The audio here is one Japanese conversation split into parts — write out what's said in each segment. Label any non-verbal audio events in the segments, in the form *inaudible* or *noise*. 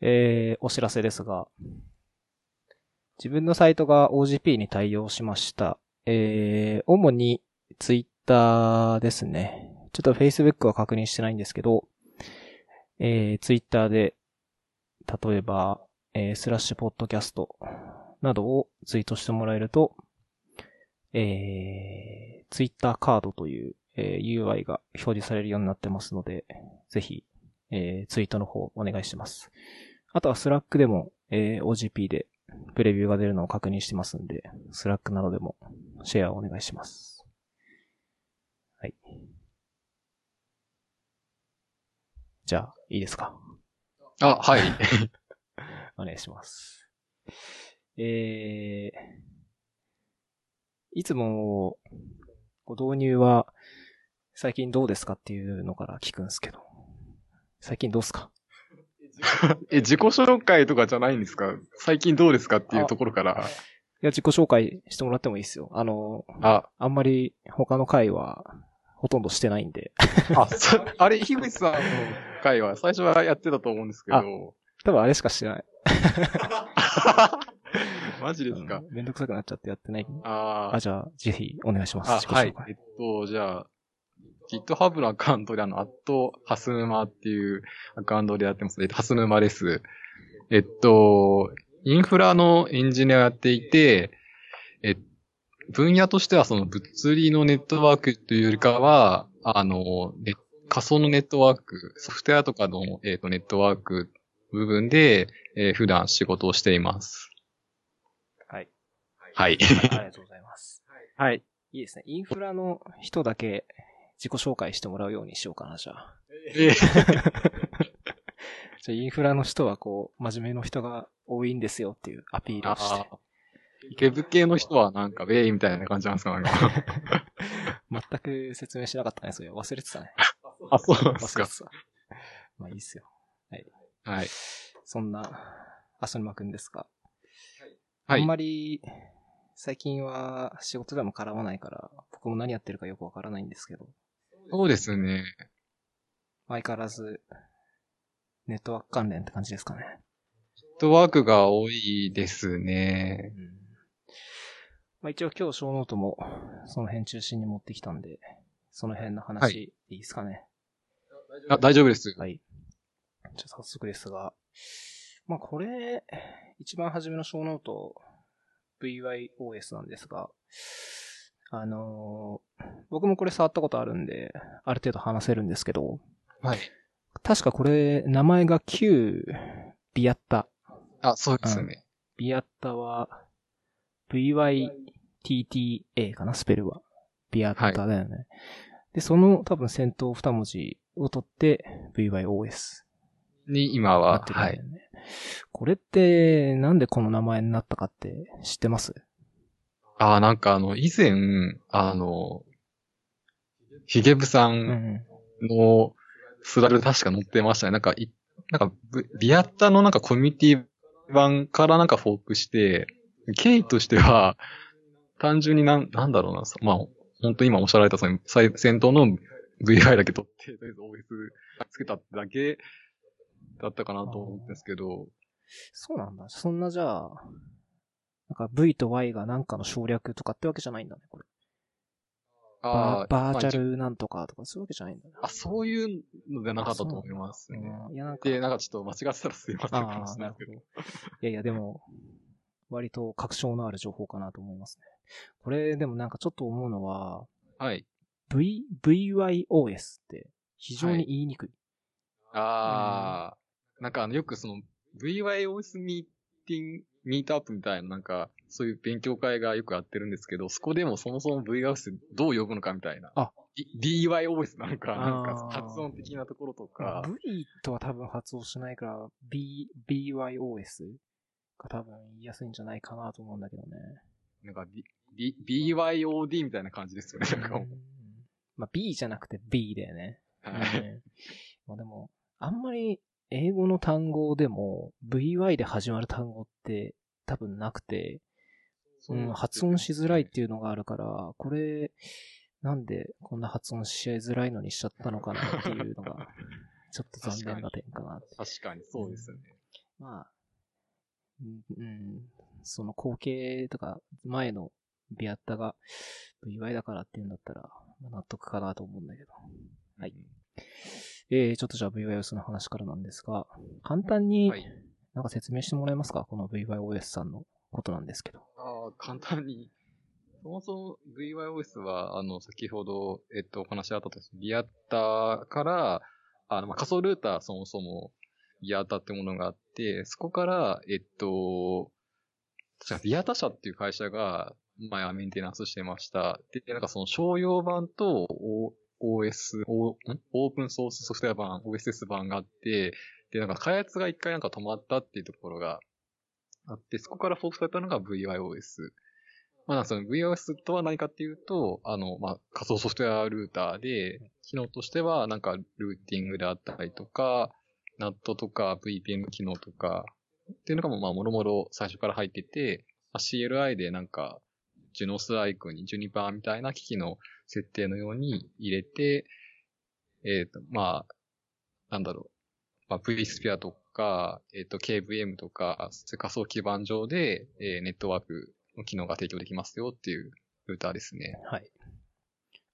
えー、お知らせですが、自分のサイトが OGP に対応しました。えー、主に Twitter ですね。ちょっと Facebook は確認してないんですけど、えー、Twitter で、例えば、えー、 slash podcast などをツイートしてもらえると、えー、Twitter カードという、えー UI が表示されるようになってますので、ぜひ、えー、ツイートの方お願いします。あとは Slack でも、えー OGP でプレビューが出るのを確認してますんで、Slack などでもシェアをお願いします。はい。じゃあ、いいですか？あ、はい。*laughs* お願いします。えー、いつも、ご導入は、最近どうですかっていうのから聞くんですけど、最近どうすか？*laughs* え、自己紹介とかじゃないんですか？最近どうですかっていうところから。いや、自己紹介してもらってもいいですよ。あの、あ、あんまり他の回はほとんどしてないんで。あ、そあれ、樋口さんの回は最初はやってたと思うんですけど。多分あれしかしてない。*laughs* マジですか、うんめんどくさくなっちゃってやってない。ああ、じゃあ、ぜひお願いします。あ、自己はいえっと、じゃあ、GitHub のアカウントであの、アットハスヌマっていうアカウントでやってます。えっと、ハスヌマです。えっと、インフラのエンジニアをやっていて、え、分野としてはその物理のネットワークというよりかは、あの、ね仮想のネットワーク、ソフトウェアとかの、えっと、ネットワーク部分で、えー普段仕事をしています。はい。はい。ありがとうございます。はい。いいですね。インフラの人だけ自己紹介してもらうようにしようかな、じゃあ。えー *laughs* じゃあインフラの人はこう、真面目の人が多いんですよっていうアピールをして。ああ。ゲブ系の人はなんか、ウェイみたいな感じなんですかなんか。*laughs* 全く説明しなかったね、それ。忘れてたね。あ、そうなんですか忘れて。た。まあいいっすよ。はい。そんな、ハスヌマくんですが。はいあんまり、最近は仕事でも絡まないから、僕も何やってるかよくわからないんですけど、そうですね。相変わらず、ネットワーク関連って感じですかね。ネットワークが多いですね。まあ一応今日 show note もその辺中心に持ってきたんで、その辺のは話でいいですかね。あ、大丈夫です。はい。じゃあ早速ですが、まあこれ、一番初めの show note、VYOS なんですが、あのー僕もこれ触ったことあるんで、ある程度話せるんですけど、はい。確かこれ、名前が Q ビアッタ。あ、そうですね。 Vyatta は、 VYATTA かな、スペルは。ビアッタだよね。で、その多分先頭二文字を取って、VYOS に、今なはっ、てるんはい。これって、なんでこの名前になったかって知ってます？あ、なんかあの、以前、あの、ヒゲブさうんん。のスライド確か載ってましたね。なんか、いなんか、ブビアッタのなんかコミュニティ版からなんかフォークして、経緯としては、単純になん、なんだろうな、まあ、本当に今おっしゃられたその最先頭の VI だけ取って、とりあえず OS つけたってだけだったかなと思うんですけど、そうなんだ。そんなじゃあ、なんか V と Y がなんかの省略とかってわけじゃないんだね、これ。バあバーチャル。ルなんとかとかそういうわけじゃないんだね。あ、そういうのではなかったと思いますね。うんいや、なんか、で、なんかちょっと間違ってたらすいませんかもしれないるほど。いやいや、でも、割と確証のある情報かなと思いますね。これ、でもなんかちょっと思うのは、はい。V、VYOS って非常に言いにくい。ああ、なんかあの、よくその、VYOS ミーティング、ミートアップみたいな、なんか、そういう勉強会がよくやってるんですけど、そこでもそもそも VYOS ってどう呼ぶのかみたいな。あ D- DYOS なのか、なんか発音的なところとまあか、V とは多分発音しないから、B、BYOS が多分言いやすいんじゃないかなと思うんだけどね。なんか B、B、BYOD みたいな感じですよね、なんかまあ B じゃなくて B だよね。はいうんまあでも、あんまり英語の単語でも VY で始まる単語って多分なくて、うん、発音しづらいっていうのがあるから、これ、なんでこんな発音しづらいのにしちゃったのかなっていうのが、*laughs* ちょっと残念な点かな。確かにそうですよね。まあ、うん、うんその後継とか、前のビアッタが VY だからって言うんだったら、まあ納得かなと思うんだけど。はいうん。えー、ちょっとじゃあ VYOS の話からなんですが、簡単にはい。なんか説明してもらえますか？この VYOS さんのことなんですけど。ああ、簡単に。*laughs* そもそも VYOS は、あの、先ほど、えっと、お話あったとリアッターから、あの、まあ、仮想ルーターそもそも、リアッターってものがあって、そこから、えっと、確かリアタ社っていう会社が、前はメンテナンスしてました。で、なんかその商用版と、OS、オープンソースソフトウェア版、OSS 版があって、で、なんか開発が一回なんか止まったっていうところがあって、そこからフォークされたのが VYOS。まあ、その VYOS とは何かっていうと、あの、まあ、仮想ソフトウェアルーターで、機能としては、なんかルーティングであったりとか、NAT とか VPN 機能とか、っていうのがまあ、もろもろ最初から入ってて、まあ CLI でなんか、ジュノスアイコンにジュニパーみたいな機器の設定のように入れて、えっ、と、まあ、なんだろう。まあ、vSphere とか、えっ、と、KVM とか、仮想基盤上で、えーネットワークの機能が提供できますよっていうルーターですね。はい。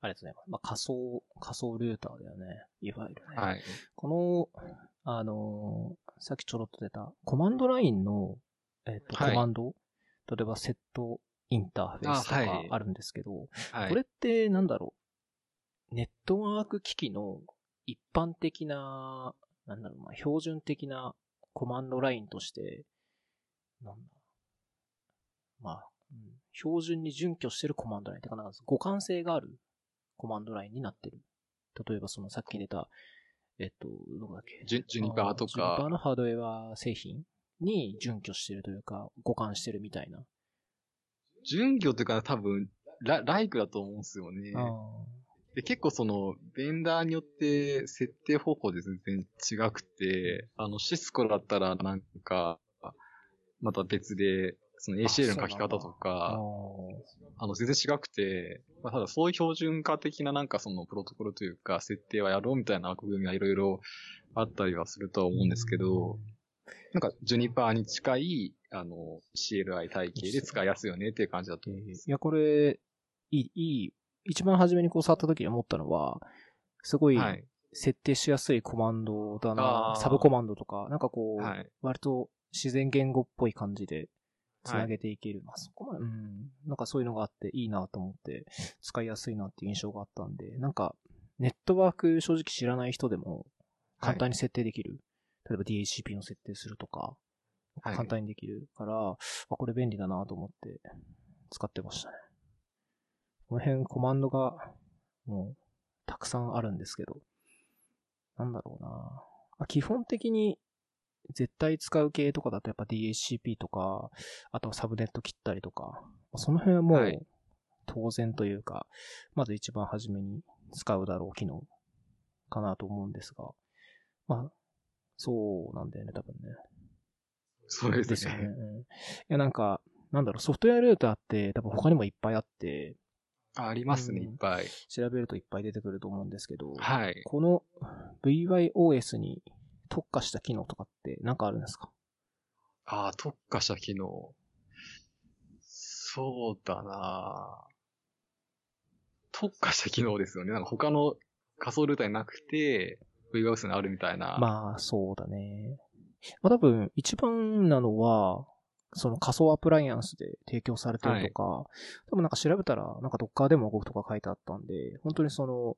ありがとうございます。まあ、仮想、仮想ルーターだよね。いわゆるね。はい。この、あのーさっきちょろっと出た、コマンドラインの、えっ、と、はいコマンド、例えばセットインターフェースとかあるんですけど、はい。これってなんだろう。ネットワーク機器の一般的な、なんだろうな、標準的なコマンドラインとして、なんだ。まあ、うん標準に準拠してるコマンドラインってかな、互換性があるコマンドラインになってる。例えばそのさっき出た、えっと、どこだっけ？ジュジュニパーとジュニパーか、のハードウェア製品に準拠してるというか、互換してるみたいな。準拠というか多分、ラライクだと思うんですよね。あで、結構その、ベンダーによって設定方法で全然違くて、あの、シスコだったらなんか、また別で、その ACL の書き方とあか、あの、全然違くて、まあ、ただそういう標準化的ななんかそのプロトコルというか、設定はやろうみたいな枠組みはいろいろあったりはするとは思うんですけど、なんか、ジュニパーに近い、あの、CLI 体系で使いやすいよねっていう感じだと思います。いや、これ、いい、いい、一番初めにこう触った時に思ったのは、すごいはい。設定しやすいコマンドだな、あーサブコマンドとか、なんかこう、はい。割と自然言語っぽい感じで繋げていける。まあそこまで、うん、なんかそういうのがあっていいなと思って、使いやすいなっていう印象があったんで、なんか、ネットワーク正直知らない人でも簡単に設定できる。例えば DHCP の設定するとか、はい簡単にできるから、あ、これ便利だなと思って使ってましたね。この辺コマンドがもうたくさんあるんですけど、なんだろうなあ基本的に絶対使う系とかだとやっぱ DHCP とか、あとはサブネット切ったりとか、その辺はもうはい当然というか、まず一番初めに使うだろう機能かなと思うんですが、まあ、そうなんだよね、多分ね。そうですね。ですよね。うんいや、なんか、なんだろう、ソフトウェアルーターって多分他にもいっぱいあって、あありますね、うんいっぱい。調べるといっぱい出てくると思うんですけど、はい。この VYOS に特化した機能とかってなんかあるんですか？ああ、特化した機能。そうだな特化した機能ですよね。なんか他の仮想ルーターになくて、VWS にあるみたいな。まあ、そうだね。まあ多分、一番なのは、その仮想アプライアンスで提供されてるとか、多分なんか調べたら、なんか Docker でも動くとか書いてあったんで、本当にその、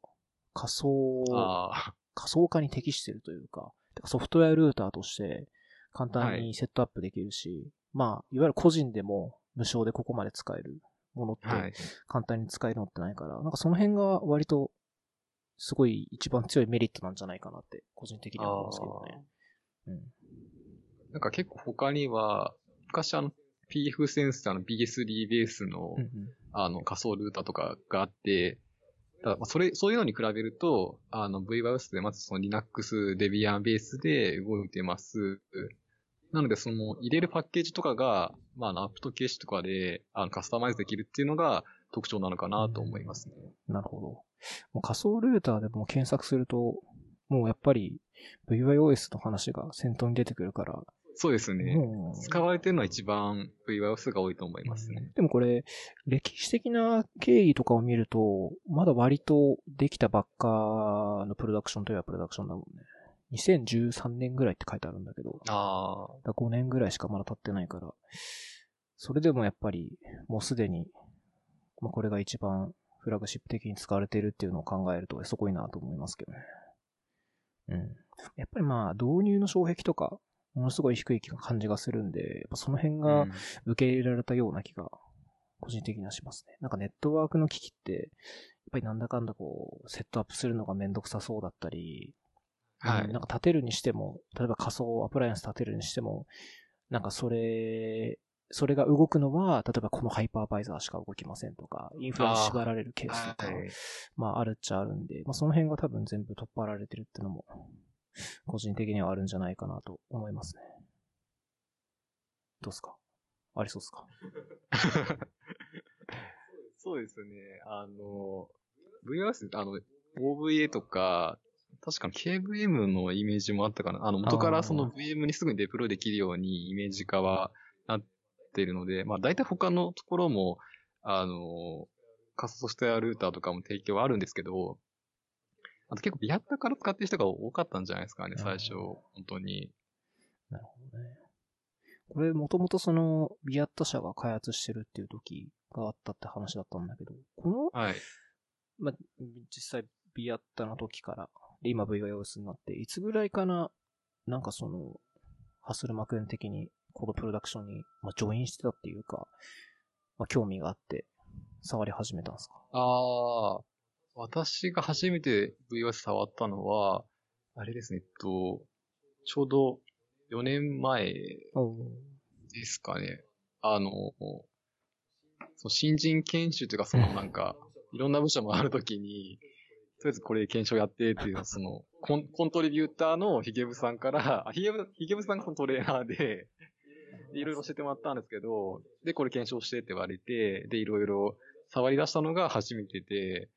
仮想、あ仮想化に適してるというか、てかソフトウェアルーターとして簡単にセットアップできるし、まあ、いわゆる個人でも無償でここまで使えるものって。簡単に使えるのってないから、なんかその辺が割とすごい一番強いメリットなんじゃないかなって個人的には思うんですけどね。うん。なんか結構他には、昔あの PF センサーの BSD ベースの、うんうんあの仮想ルーターとかがあって、ただまあそれ、そういうのに比べると、あの VBIOS でまずその Linux Debian ベースで動いてます。なのでその入れるパッケージとかが、まあアップトケーシとかであのカスタマイズできるっていうのが特徴なのかなと思いますね。なるほど。もう仮想ルーターでも検索すると、もうやっぱり VYOS の話が先頭に出てくるから、そうですね。うん使われてるのは一番 VYOS が多いと思いますね。でもこれ、歴史的な経緯とかを見ると、まだ割とできたばっかのプロダクションといえばプロダクションだもんね。2013年ぐらいって書いてあるんだけど、ああ。だ5年ぐらいしかまだ経ってないから、それでもやっぱり、もうすでに、まあ、これが一番フラグシップ的に使われてるっていうのを考えると、そこいいなと思いますけどね。うん。やっぱりまあ、導入の障壁とか、ものすごい低い感じがするんで、やっぱその辺がうん。受け入れられたような気が、個人的にはしますね。なんかネットワークの機器って、やっぱりなんだかんだこう、セットアップするのがめんどくさそうだったり、はい。うんなんか立てるにしても、例えば仮想アプライアンス立てるにしても、なんかそれ、それが動くのは、例えばこのハイパーバイザーしか動きませんとか、インフラに縛られるケースとか、はい。まああるっちゃあるんで、まあその辺が多分全部取っ払われてるってのも、*laughs* 個人的にはあるんじゃないかなと思いますね。どうっすか？ありそうっすか？*laughs* そうですね。あの、VOS、あの、OVA とか、確かに KVM のイメージもあったかな。あの、元からその VM にすぐにデプロイできるようにイメージ化はなっているので、まあ大体他のところも、あの、仮想ソフトウェアルーターとかも提供はあるんですけど、あと結構ビアッタから使ってる人が多かったんじゃないですかね、最初、本当に。なるほどね。これもともとその、ビアット社が開発してるっていう時があったって話だったんだけど、この、はい。まあ、実際ビアッタの時から、で今 VYOS になって、いつぐらいかな、なんかその、ハスルマ君的にこのプロダクションに、まあ、ジョインしてたっていうか、まあ、興味があって、触り始めたんですか？ああ、私が初めて VOS 触ったのは、あれですね、えっと、ちょうど4年前ですかね。あの、そう新人研修というか、そのなんか、いろんな部署もあるときに、とりあえずこれ検証やってっていう、その、コンコントリビューターのヒゲブさんから、あヒゲブ、ヒゲブさんがそのトレーナーで、でいろいろ教えてもらったんですけど、で、これ検証してって言われて、で、いろいろ触り出したのが初めてで、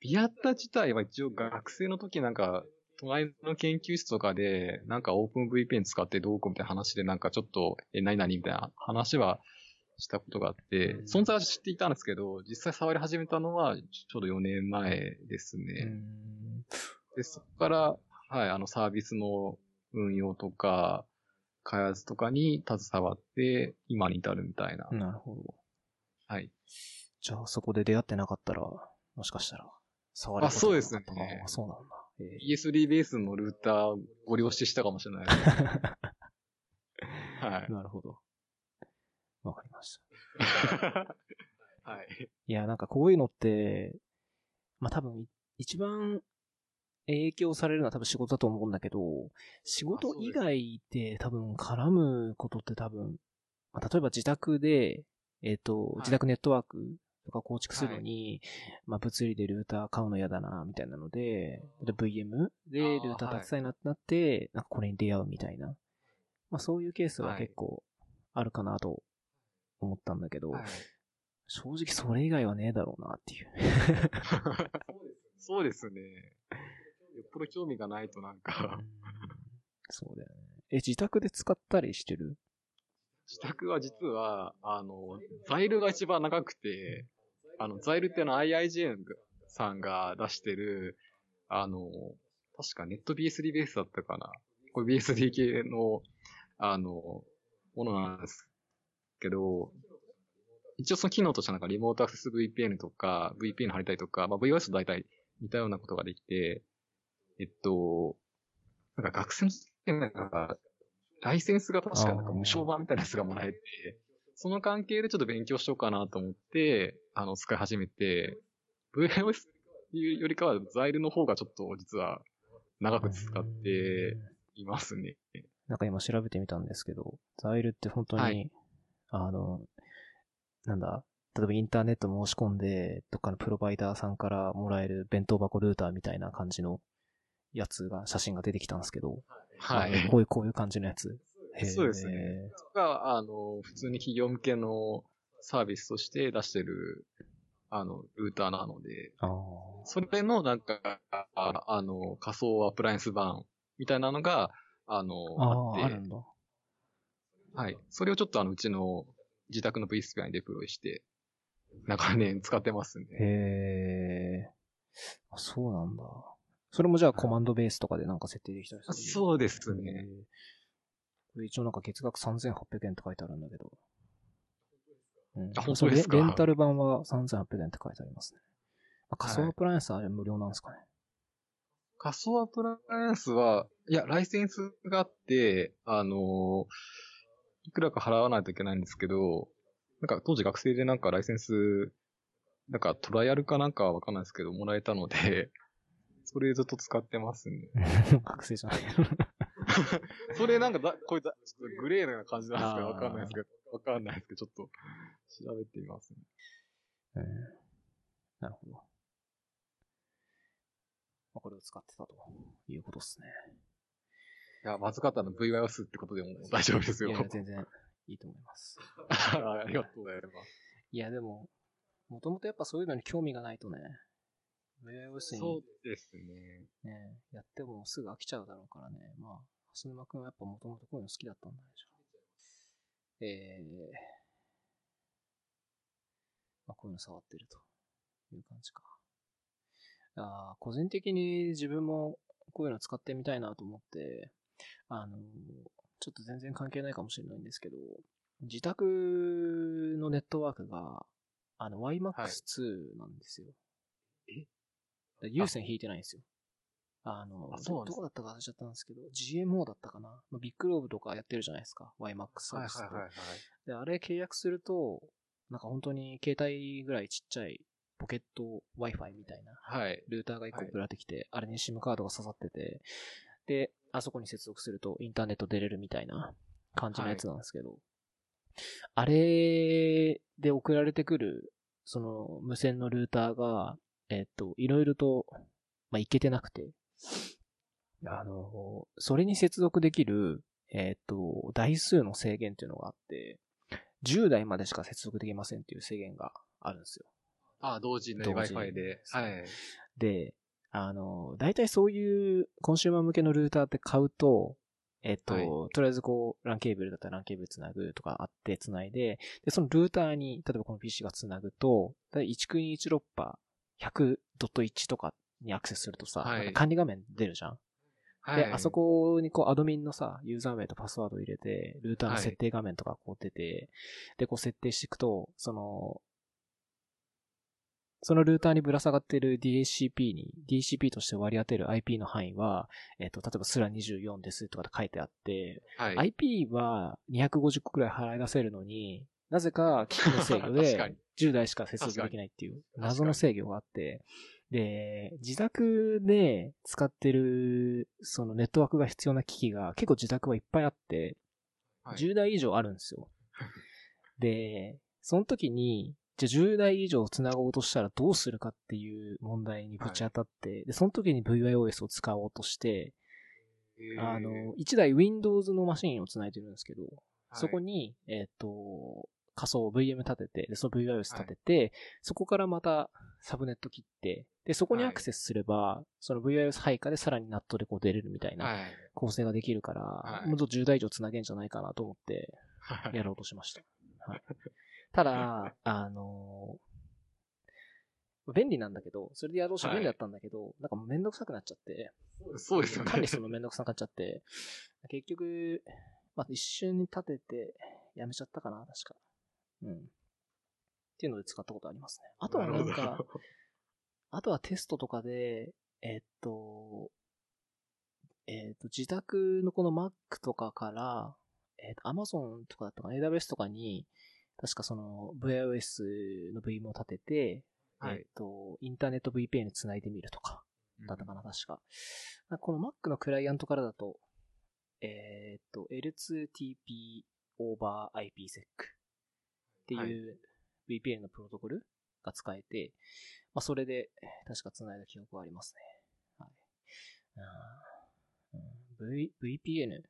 ビアッタ自体は一応学生の時なんか、隣の研究室とかで、なんかオープン VPN 使ってどうこうみたいな話でなんかちょっと、え、何々みたいな話はしたことがあって、存在は知っていたんですけど、実際触り始めたのはちょうど4年前ですうね。ん。で、そこから、はい、あのサービスの運用とか、開発とかに携わって、今に至るみたいな。なるほど。はい。じゃあそこで出会ってなかったら、もしかしたら、触りあそうですねあそうなんだ。え ESD ベースのルーターご利用ししたかもしれないです。*laughs* はーなるほど。わかりました。い。*laughs* はい。いや、なんかこういうのって、まあ、多分い、一番影響されるのは多分仕事だと思うんだけど、仕事以外で多分絡むことって多分、まあ、例えば自宅で、えっ、と、い自宅ネットワークとか構築するのに、まあ、物理でルーター買うの嫌だな、みたいなので、で VM でルーターたいなってなって、なんかこれに出会うみたいな。まあ、そういうケースは結構あるかなと思ったんだけど、はい正直それ以外はねえだろうなっていう。*laughs* そうですね。よっぽど興味がないとなんか、そうだよね。え、自宅で使ったりしてる？自宅は実は、あの、ザイルが一番長くて、あの、ザイルってあの IIGN さんが出してる、あの、確かネット BSD ベースだったかな。これ BSD 系の、あの、ものなんですけど、一応その機能としてはなんかリモートアクセス VPN とか、VPN 貼りたいとか、まあ VOS と大体似たようなことができて、えっと、なんか学生の時なんか、ライセンスが確かなんか無償版みたいなやつがもらえて、その関係でちょっと勉強しようかなと思って、あの、使い始めて、うよりかはザイルの方がちょっと実は長く使っていますね。なんか今調べてみたんですけど、ザイルって本当に、はいあの、なんだ、例えばインターネット申し込んで、どっかのプロバイダーさんからもらえる弁当箱ルーターみたいな感じのやつが、写真が出てきたんですけど、はい。こういう、こういう感じのやつ。そうですね。が、あの、普通に企業向けのサービスとして出してる、あの、ルーターなので。それのなんか、ああの、仮想アプライアンス版みたいなのが、あの、あって。はい。それをちょっとあの、うちの自宅の V スペアにデプロイして、長年使ってますんで。へえ。あ、そうなんだ。それもじゃあコマンドベースとかでなんか設定できたりするそうですへね。ーこれ一応なんか月額3800円って書いてあるんだけど。うん。あ本当ですか？レレンタル版は3800円って書いてありますね。あ仮想アプライアンスはあれ無料なんですかね。仮想アプライアンスは、いや、ライセンスがあって、あの、いくらか払わないといけないんですけど、なんか当時学生でなんかライセンス、なんかトライアルかなんかはわかんないですけど、もらえたので、それずっと使ってますね。*laughs* 学生じゃない。*laughs* それなんかだ、これだ、ちょっとグレーな感じなんですけど、あーわかんないですけど、わかんないですけど、ちょっと調べてみますね。うんなるほど。まあ、これを使ってたということですね。いや、まずかったの VYOS ってことでも大丈夫ですよ。いや、全然いいと思います。*laughs* ありがとうございます。いや、でも、もともとやっぱそういうのに興味がないとね、VIOS そうにですね。ね、やってもすぐ飽きちゃうだろうからね。まあ、蓮沼くんはやっぱもともとこういうの好きだったんだね、じゃあえー、まあ、こういうの触ってるという感じか。あー個人的に自分もこういうの使ってみたいなと思って、あの、ちょっと全然関係ないかもしれないんですけど、自宅のネットワークが、あの、YMAX2 なんですよ。え？で有線引いてないんですよ。あの、あそうどどこだったか忘れちゃったんですけど、GMO だったかな、まあ、ビッグローブとかやってるじゃないですか。YMAX サービスってはい。で、あれ契約すると、なんか本当に携帯ぐらいちっちゃいポケット Wi-Fi みたいなはい。ルーターが一個はい送られてきて、あれに SIM カードが刺さってて、で、あそこに接続するとインターネット出れるみたいな感じのやつなんですけど、あれで送られてくる、その無線のルーターが、えっと、いろいろと、まあ、いけてなくて、あの、それに接続できる、えっと、台数の制限っていうのがあって、10台までしか接続できませんっていう制限があるんですよ。ああ、同時の同時 Wi-Fi で。はい。で、あの、大体そういうコンシューマー向けのルーターって買うと、えっと、はいとりあえずこう、ランケーブルだったらランケーブルつなぐとかあってつないで、で、そのルーターに、例えばこの PC がつなぐと、だいたい1クイーン1ロッパー100.1とかにアクセスするとさ、はい。管理画面出るじゃん？はい。で、あそこにこうアドミンのさ、ユーザー名とパスワードを入れて、ルーターの設定画面とかこう出て、で、こう設定していくと、その、そのルーターにぶら下がっている DHCP に、DHCP として割り当てる IP の範囲は、えっ、と、例えばスラ24ですとかって書いてあって、はい。IP は250個くらい払い出せるのに、なぜか機器の制御で *laughs* 10台しか接続できないっていうに。謎の制御があって、で、自宅で使ってるそのネットワークが必要な機器が結構自宅はいっぱいあって、はい。10台以上あるんですよ。*laughs* で、その時に、じゃあ10台以上繋ごうとしたらどうするかっていう問題にぶち当たって、で、その時に VIOS を使おうとして、えー。あの、1台 Windows のマシンを繋いでるんですけど、はい。そこに、えっ、と、仮想 VM 立てて、で、その VIOS 立てて、そこからまたサブネット切って、で、そこにアクセスすれば、その VIOS 配下でさらにナットでこう出れるみたいなはい。構成ができるから、はいもっと10台以上繋げんじゃないかなと思って、はい。やろうとしました。はい、ただ、*laughs* あの便利なんだけど、それでやろうと便利だったんだけど、なんかめんどくさくなっちゃって、そうですよね。管理するのめんどくさくなっちゃって、結局、まあ、一瞬に立てて、やめちゃったかな、確か。うん。っていうので使ったことありますね。あとはなんるかあとはテストとかで、えっと、えっと、自宅のこの Mac とかから、えっと、Amazon とかだったかな、AWS とかに、確かその VIOS の VM を立てて、はいえっと、インターネット VPN に繋いでみるとか、だったかな、確か。この Mac のクライアントからだと、えーっと、L2TP over IPsec ってはいいう VPN のプロトコルが使えて、まあ、それで確か繋いだ記憶がありますね。はい。v、VPN。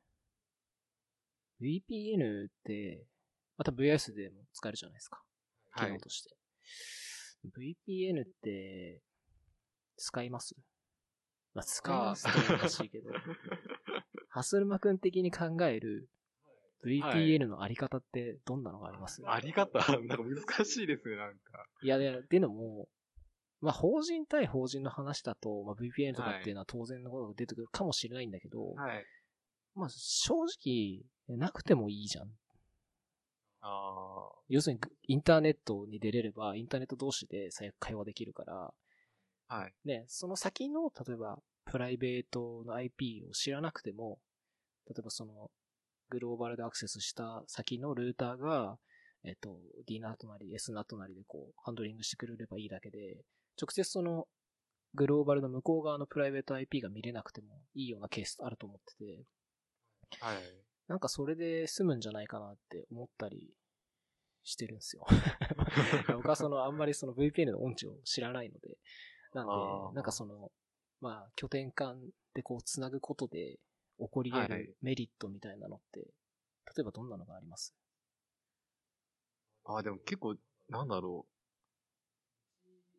VPN って、また VIS でも使えるじゃないですか。機はい。能として。VPN って、使います？まあ、使いますって難しいけど、*laughs* ハスルマ君的に考える VPN のあり方ってどんなのがあります、あり方、なんか難しいですね、なんか。いや、で、っていうのも、まあ、法人対法人の話だと、まあ、VPN とかっていうのは当然のことが出てくるかもしれないんだけど、はい。まあ、正直、なくてもいいじゃん。あ要するに、インターネットに出れれば、インターネット同士で最悪会話できるから、あ。はい。ね、その先の、例えば、プライベートの IP を知らなくても、例えばその、グローバルでアクセスした先のルーターが、えっと、DNAT なり SNAT なりでこう、ハンドリングしてくれればいいだけで、直接その、グローバルの向こう側のプライベート IP が見れなくてもいいようなケースあると思ってて、はい。なんかそれで済むんじゃないかなって思ったりしてるんですよ。*laughs* 僕はそのあんまりその VPN の音痴を知らないので、なんで、なんかその、まあ拠点間でこう繋ぐことで起こり得はいるメリットみたいなのって、例えばどんなのがあります？ああ、でも結構、なんだろ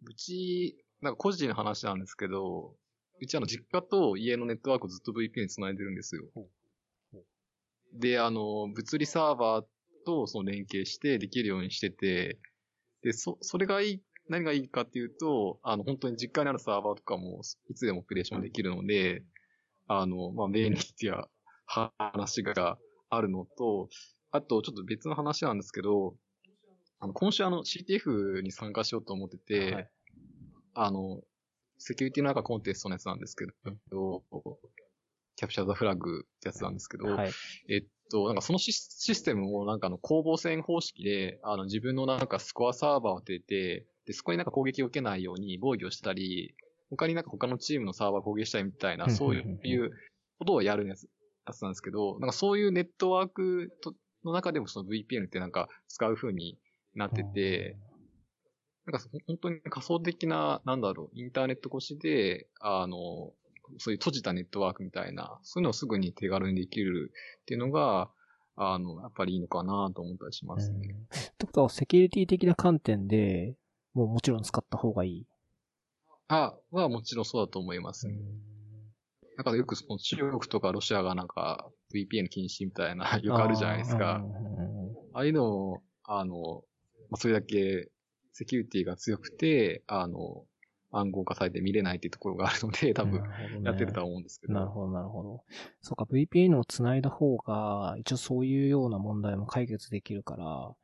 う。うち、なんか個人の話なんですけど、うちあの実家と家のネットワークをずっと VPN に繋いでるんですよ。で、あの、物理サーバーとその連携してできるようにしてて、で、そ、それがいい、何がいいかっていうと、あの、本当に実家にあるサーバーとかもいつでもオペレーションできるので、あの、まあ、便利っていう話があるのと、あと、ちょっと別の話なんですけど、あの、今週あの CTF に参加しようと思ってて、はいあの、セキュリティの中コンテストのやつなんですけど、キャプチャーザフラグってやつなんですけど、はい。えっと、なんかそのシスシステムもなんかあの攻防戦方式で、あの自分のなんかスコアサーバーを当てて、で、そこになんか攻撃を受けないように防御したり、他になんか他のチームのサーバーを攻撃したりみたいな、そういうことをやるやつやつなんですけど、なんかそういうネットワークとの中でもその VPN ってなんか使う風になってて、なんか本当に仮想的な、なんだろう、インターネット越しで、あの、そういう閉じたネットワークみたいな、そういうのをすぐに手軽にできるっていうのが、あの、やっぱりいいのかなと思ったりしますね。うんってことは、セキュリティ的な観点で、もうもちろん使った方がいい。あ、はもちろんそうだと思いますね。なんかよくその中国とかロシアがなんか VPN 禁止みたいな、*laughs* よくあるじゃないですか。ああいうのも、あの、まあ、それだけセキュリティが強くて、あの、暗号化されて見れないっていうところがあるので、多分、やってるとは思うんですけど。なるほど、なるほど。そうか、VPN を繋いだ方が、一応そういうような問題も解決できるから、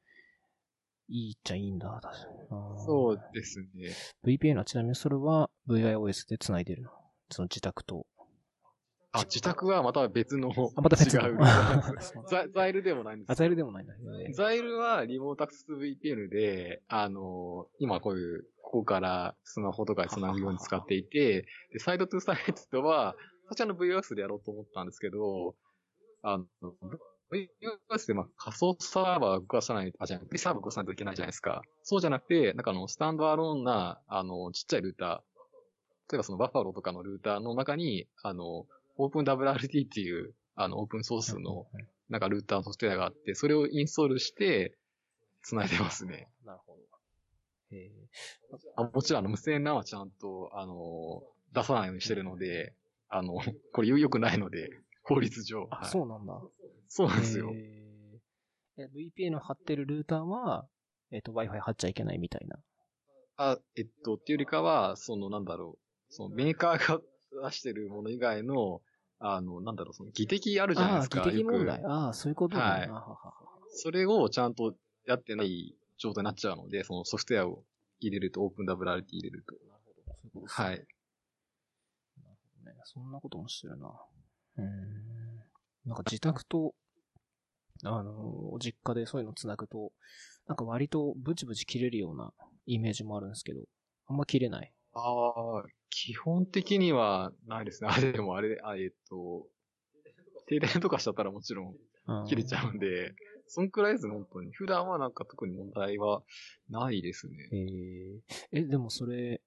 いいっちゃいいんだ、確かに。そうですね。VPN はちなみにそれは VIOS で繋いでるの？その自宅と。あ、自宅はまた別の、あ、また別違うの。ザザイルでもないんですあ、ザイルでもないんだね。ザイルはリモートアクセス VPN で、あの、今こういう、ここからスマホとかで繋ぐように使っていて、で、サイドトゥサイドは、そちらの VOS でやろうと思ったんですけど、あの、VOS でまあ仮想サーバー動かさない、あ、じゃあ、サーバー動かさないといけないじゃないですか。そうじゃなくて、なんかあの、スタンドアローンな、あの、ちっちゃいルーター、例えばそのバッファローとかのルーターの中に、あの、オープン WRT っていう、あの、オープンソースの、なんかルーターのソフトウェアがあって、それをインストールして、繋いでますね。なるほど。へあもちろん、あの、無線 LAN はちゃんと、あの、出さないようにしてるので、あの、これ良くないので、法律上。あ、はいそうなんだ。そうなんですよ。へーえ VPN を貼ってるルーターは、えっ、と、Wi-Fi 貼っちゃいけないみたいな。あ、えっと、っていうよりかは、その、なんだろう、そのメーカーが出してるもの以外の、あの、なんだろう、その、技的あるじゃないああ、ですか。技的問よ題。ああ、そういうことね。はいそれをちゃんとやってない状態になっちゃうので、そのソフトウェアを入れると、オープン WRT 入れると。なるほど。そういうことですねはい。なるほどね。そんなこともしてるな。うーん。なんか自宅と、あの、実家でそういうの繋ぐと、なんか割とブチブチ切れるようなイメージもあるんですけど、あんま切れない。ああ、基本的にはないですね。あ、でもあれ、あ、えっと、停電とかしちゃったらもちろん切れちゃうんで、そんくらいです、本当に。普段はなんか特に問題はないですね。えーえ、でもそれ、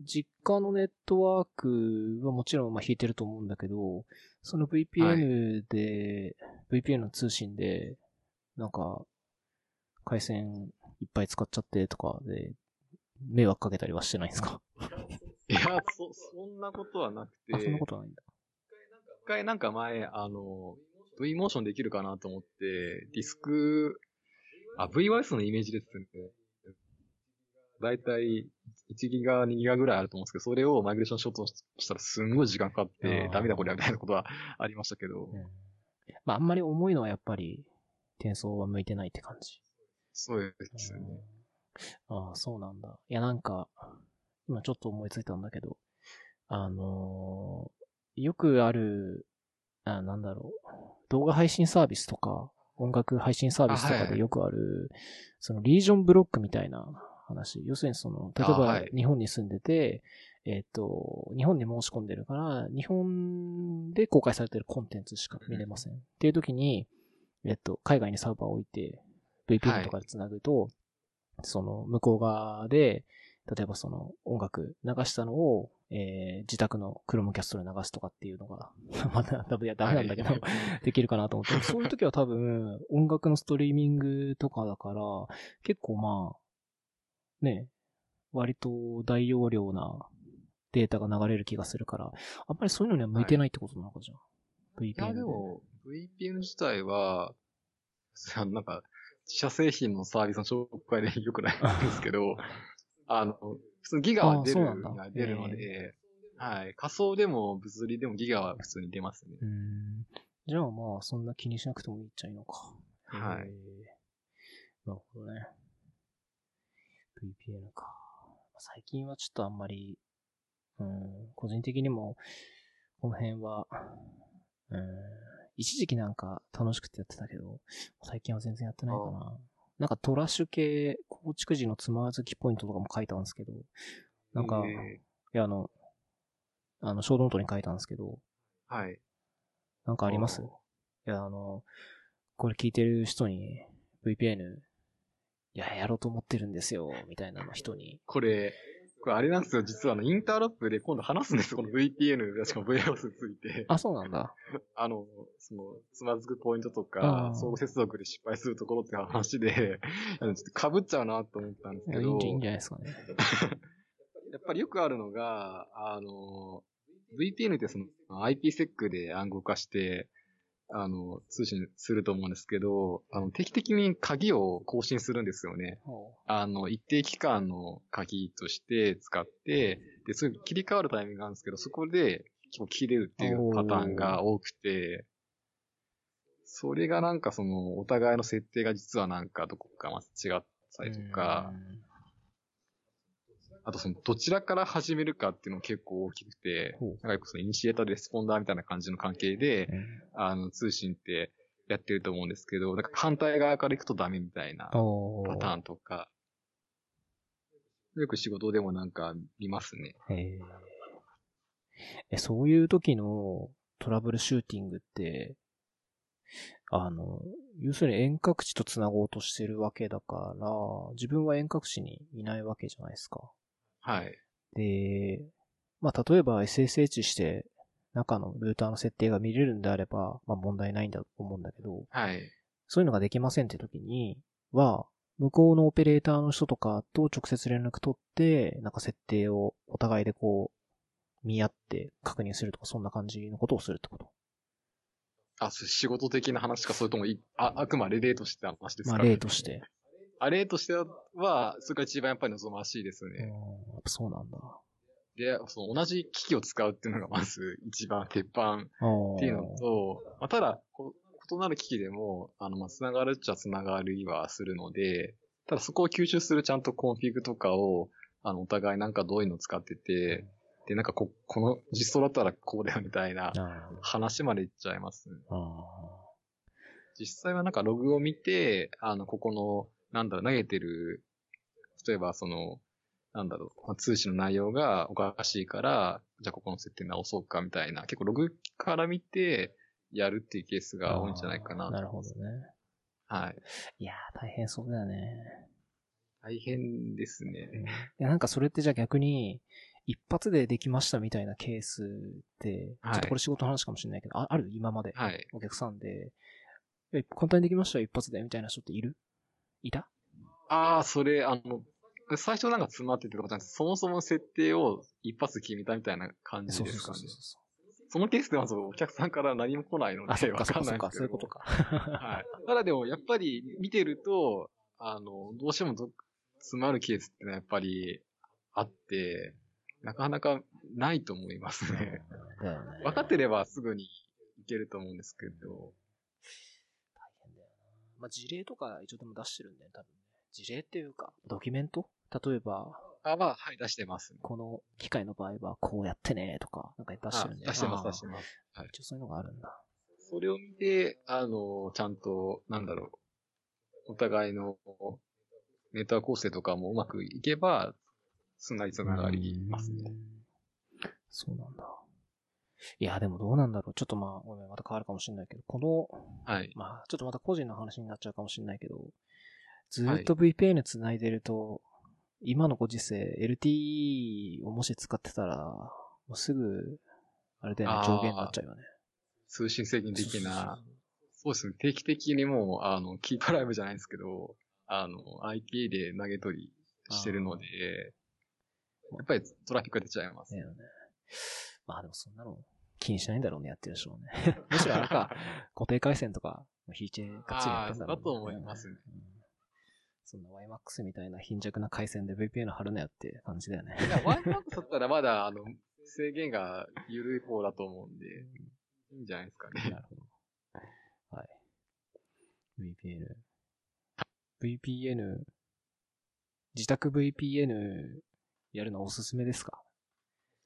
実家のネットワークはもちろんまあ引いてると思うんだけど、その VPN で、VPN の通信で、なんか、回線いっぱい使っちゃってとかで、迷惑かけたりはしてないんですか？いや、そ、そんなことはなくて、あ、そんなことはないんだ。一回なんか前、あの、V モーションできるかなと思って、ディスク、あ、VYS のイメージですね。だいたい1ギガ、2ギガぐらいあると思うんですけど、それをマイグレーションしようとしたらすんごい時間かかってダメだこれはみたいなことはありましたけど、うんまあ、あんまり重いのはやっぱり、転送は向いてないって感じ。そうですね。ああ、そうなんだ。いや、なんか、今ちょっと思いついたんだけど、あのーよくある、あ、なんだろう、動画配信サービスとか、音楽配信サービスとあはいはいかでよくある、そのリージョンブロックみたいな話。要するにその、例えば日本に住んでて、えっ、と、日本に申し込んでるから、日本で公開されてるコンテンツしか見れません。っていう時に、えっ、と、海外にサーバーを置いて、VPN とかで繋ぐと、その、向こう側で、例えばその、音楽流したのを、えー、自宅のクロムキャストで流すとかっていうのが、*laughs* まだ、多分いや、ダメなんだけど、はい *laughs* できるかなと思って。そういう時は多分、音楽のストリーミングとかだから、結構まあ、ね、割と大容量なデータが流れる気がするから、あんまりそういうのには向いてないってことなのかじゃん。い VPN や、で。でも、VPN 自体は、*laughs* なんか、自社製品のサービスの紹介でよくないんですけど、*laughs* あの、普通にギガは出るあそうなんだ出るので、はい。仮想でも物理でもギガは普通に出ますね。うーん。じゃあまあ、そんな気にしなくてもいいっちゃいいのか。はい。なるほどね。VPN か。最近はちょっとあんまり、うん、個人的にも、この辺は、うん、一時期なんか楽しくてやってたけど、最近は全然やってないかな。なんかトラッシュ系、構築時のつまずきポイントとかも書いたんですけど、なんか、いえやあの、あの、ショートノートに書いたんですけど、ーはい。なんかあります？いや、あの、これ聞いてる人に VPN、いや、やろうと思ってるんですよ、みたいなの人に。これ、これあれなんですよ。実はあの、インターラップで今度話すんですよ。この VPN、しかも VROS について。あ、そうなんだ。*laughs* あの、その、つまずくポイントとあかー、相互接続で失敗するところって話で、あのちょっと被っちゃうなと思ったんですけどいいんじゃないですかね。*laughs* やっぱりよくあるのが、あの、VPN ってその IPsec で暗号化して、あの、通信すると思うんですけど、あの、定期的に鍵を更新するんですよね。あの、一定期間の鍵として使って、で、そういう切り替わるタイミングがあるんですけど、そこで結構切れるっていうパターンが多くて、それがなんかその、お互いの設定が実はなんかどこか間違ったりとかう、んあとその、どちらから始めるかっていうのも結構大きくてなんかよくその、 initiator、responder みたいな感じの関係で、あの、通信ってやってると思うんですけど、なんか反対側から行くとダメみたいなおパターンとか、よく仕事でもなんか見ますね。え、そういう時のトラブルシューティングって、あの、要するに遠隔地と繋ごうとしてるわけだから、自分は遠隔地にいないわけじゃないですか。はい。で、まあ、例えば SSH して中のルーターの設定が見れるんであれば、まあ、問題ないんだと思うんだけど、はい。そういうのができませんって時には、向こうのオペレーターの人とかと直接連絡取って、なんか設定をお互いでこう、見合って確認するとか、そんな感じのことをするってこと。あ、仕事的な話か、それともい、あ、あくまで例としての話ですか、まあ、例として。あ、例としては、それが一番やっぱり望ましいですうん、ね。そうなんだ。で、その同じ機器を使うっていうのがまず一番鉄板っていうのと、まあ、ただ、こ異なる機器でも、あの、まあ、繋がるっちゃ繋がりはするので、ただそこを吸収するちゃんとコンフィグとかを、あの、お互いなんかどういうのを使ってて、で、なんかこ、この実装だったらこうだよみたいなあ話までいっちゃいます実際はなんかログを見て、あの、ここの、なんだろう、投げてる、例えばその、なんだろう、まあ通信の内容がおかしいから、じゃあここの設定直そうかみたいな、結構ログから見て、やるっていうケースが多いんじゃないかな。なるほどね。はい。いやー、大変そうだよね。大変ですうんね。いや、なんかそれってじゃあ逆に、一発でできましたみたいなケースって、はいちょっとこれ仕事の話かもしれないけど、あある？今まで。はい。お客さんで、え、簡単にできましたよ、一発で、みたいな人っている？いた？ああ、それ、あの、最初なんか詰まっててとかじゃなくて、そもそも設定を一発決めたみたいな感じそうですかねそうそう。そう。そのケースではそうお客さんから何も来ないので、わかんないんですけど。そういうことか。はい。ただでも、やっぱり見てると、あの、どうしてもど詰まるケースってのはやっぱりあって、なかなかないと思いますね。分かってればすぐにいけると思うんですけど。まあ、事例とか一応でも出してるんだよね、多分ね。事例っていうか、ドキュメント？例えば、あ、まあ、はい、出してます、ね。この機械の場合はこうやってねとか、なんか出してるんだよあ出してます、出してます。はい。一応そういうのがあるんだ。それを見て、あの、ちゃんと、なんだろう、お互いのネタ構成とかもうまくいけば、すんなりつながりますね。うんそうなんだ。いや、でもどうなんだろう。ちょっとまあ、ごめん、また変わるかもしれないけど、この、はい。まあ、ちょっとまた個人の話になっちゃうかもしれないけど、ずーっと VPN 繋いでると、今のご時世、LTE をもし使ってたら、もうすぐ、あれだよね、あー上限になっちゃうよね。通信制限的なそうですね。定期的にもう、あの、キープライブじゃないですけど、あの、IP で投げ取りしてるので、やっぱりトラフィックが出ちゃいます。だよね。まあでもそんなの気にしないんだろうね、やってるでしょうね。*laughs* むしろあれか、*laughs* 固定回線とか、引いて、がっつりやってんだろう、あーだと思いますねうんそんな YMAX みたいな貧弱な回線で VPN 貼るなよって感じだよね。いや、ワイマックスだったらまだ、あの、制限が緩い方だと思うんで、いいんじゃないですかね。なるほど。はい。VPN。VPN、自宅 VPN やるのおすすめですか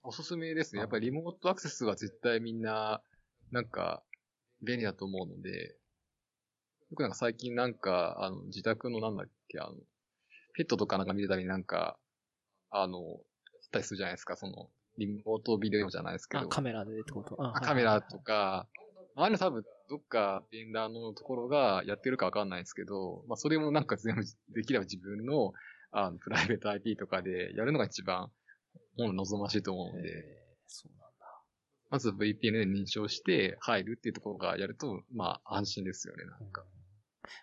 おすすめですね。やっぱりリモートアクセスは絶対みんな、なんか、便利だと思うので、よくなんか最近なんか、あの、自宅のなんだっけ、あの、ペットとかなんか見てたりなんか、あの、したりするじゃないですか、その、リモートビデオじゃないですけあ、ど。カメラでってこと？ああカメラと。か、ああいうの多分どっかベンダーのところがやってるかわかんないですけど、まあそれもなんか全部できれば自分のあのプライベート IP とかでやるのが一番もの望ましいと思うので、えーそうなんだ。まず VPN で認証して入るっていうところがやると、まあ安心ですよね、なんか。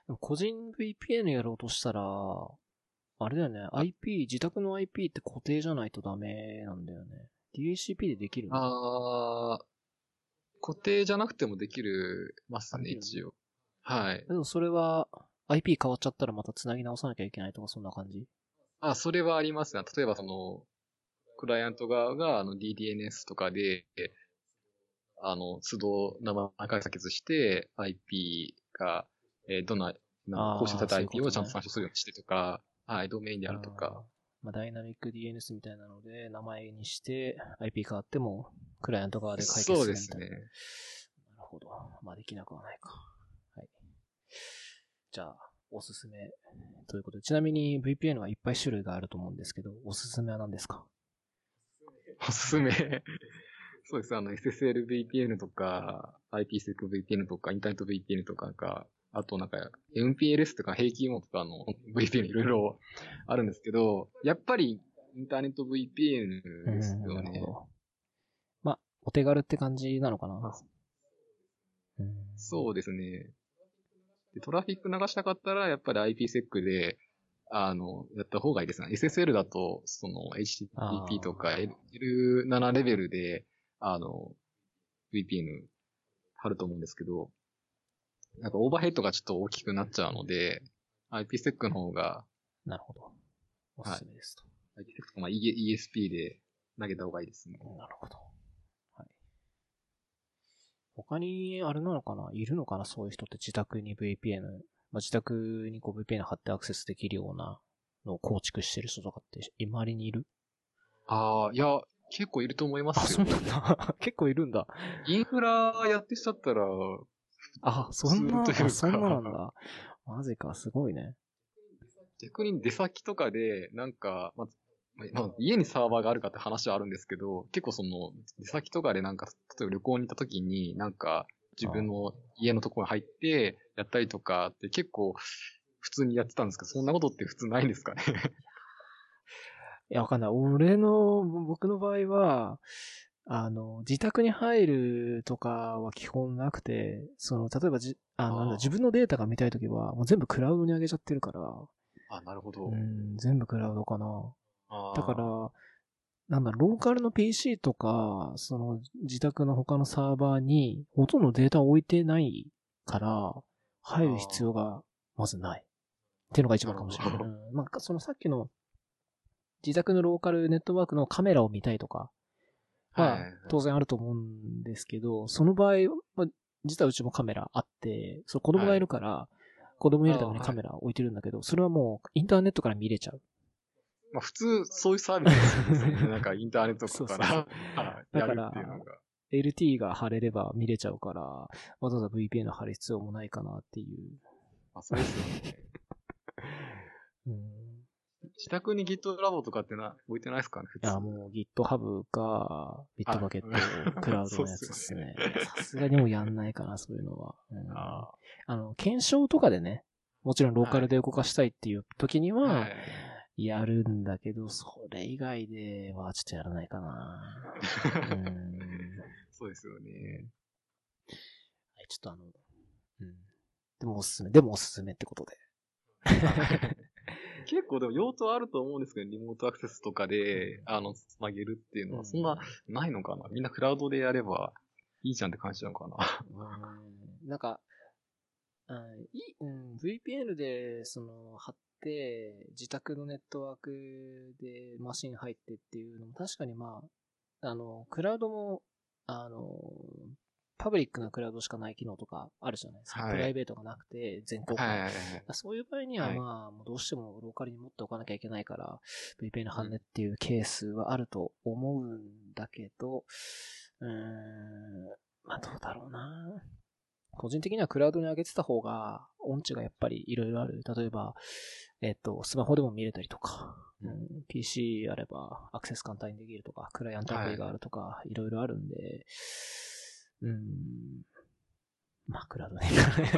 でも個人 VPN やろうとしたら、あれだよね、IP、自宅の IP って固定じゃないとダメなんだよね。DHCP でできるの？あー、固定じゃなくてもできるますね、一応。はい。でもそれは、IP 変わっちゃったらまた繋ぎ直さなきゃいけないとかそんな感じ？あ、それはありますね。例えばその、クライアント側があの DDNS とかで、あの、都度生解析して、IP が、えーどんな、更新された IP をちゃんと参照するようにしてとか、はい、ドメインであるとか。。まあ、ダイナミック DNS みたいなので、名前にして、IP 変わっても、クライアント側で解決するそうみたいな。ですね。なるほど。まあ、できなくはないか。はい。じゃあ、おすすめ。ということで、ちなみに VPN はいっぱい種類があると思うんですけど、おすすめは何ですか？おすすめ。*laughs* そうです。あの、SSLVPN とか、IPsecVPN とか、インターネット VPN とかなんか、あとなんか、MPLS とか、平均音とかの VPN いろいろあるんですけど、やっぱり、インターネット VPN ですうんよね。まあ、お手軽って感じなのかなうんそうですね。で、トラフィック流したかったら、やっぱり IPsec で、あの、やった方がいいですね。SSL だと、その、HTTP とか L- L7 レベルで、あの、VPN 貼ると思うんですけど、なんかオーバーヘッドがちょっと大きくなっちゃうので、IPsec の方が、なるほど。おすすめですと。IPsec とかまあ E- ESP で投げた方がいいですね。なるほど。はい。他に、あれなのかな？いるのかな？そういう人って自宅に VPN、まあ、自宅にこう VPN 貼ってアクセスできるようなのを構築してる人とかって、今周りにいる？ああ、いや、結構いると思いまあ、すよそう。なんだ。*laughs* 結構いるんだ。インフラやってしちゃったら、あ、そんな、そんななんだ。マジか、すごいね。逆に出先とかで、なんか、まあ、まあ、家にサーバーがあるかって話はあるんですけど、結構その、出先とかでなんか、例えば旅行に行った時に、なんか、自分の家のところに入って、やったりとかって結構、普通にやってたんですけど、そんなことって普通ないんですかね？*laughs* いや、わかんない。俺の、僕の場合は、あの、自宅に入るとかは基本なくて、その、例えばじ、あなんだ、自分のデータが見たいときは、もう全部クラウドに上げちゃってるから、あ、なるほど。うん、全部クラウドかな。だから、なんだ、ローカルの PC とか、その自宅の他のサーバーにほとんどデータを置いてないから、入る必要がまずない。っていうのが一番かもしれない。うん、まあ、そのさっきの自宅のローカルネットワークのカメラを見たいとかははい当然あると思うんですけど、その場合、まあ、実はうちもカメラあって、その子供がいるから、子供見るためにカメラ置いてるんだけど、それはもうインターネットから見れちゃう。まあ普通、そういうサービスですよね。なんかインターネットそうそうからはい *laughs* やるだからっていうのが。LT が貼れれば見れちゃうから、わざわざ VPN 貼る必要もないかなっていう。あ、そうですよね。*laughs* うん、自宅に GitLab とかってな、置いてないですかね普通。いや、もう GitHub か、Bitbucket あクラウドのやつですね。さすがにもうやんないかな、そういうのは。うんああの、検証とかでね、もちろんローカルで動かしたいっていう時にーはは、い。やるんだけど、それ以外ではちょっとやらないかな。うんそうですよね。はい、ちょっとあの、うん。でもおすすめ、でもおすすめってことで。*laughs* 結構でも用途あると思うんですけど、リモートアクセスとかで、あの、つなげるっていうのは、そんな、ないのかな？みんなクラウドでやればいいじゃんって感じなのかな？うんなんか、うんいうん、VPN で、その、貼って、自宅のネットワークでマシン入ってっていうのも確かにまあ、あの、クラウドも、あの、パブリックなクラウドしかない機能とかあるじゃないですか。はいプライベートがなくて全公開。はいはいはい。そういう場合には、はいまあ、どうしてもローカルに持っておかなきゃいけないから、VPN 貼んねっていうケースはあると思うんだけど、うーん、まあどうだろうな。個人的にはクラウドに上げてた方が、音痴がやっぱりいろいろある。例えば、えっと、スマホでも見れたりとか、うん、PC あればアクセス簡単にできるとか、クライアントアプリがあるとか、いろいろあるんで、うん、まあ、クラウドでいいかね。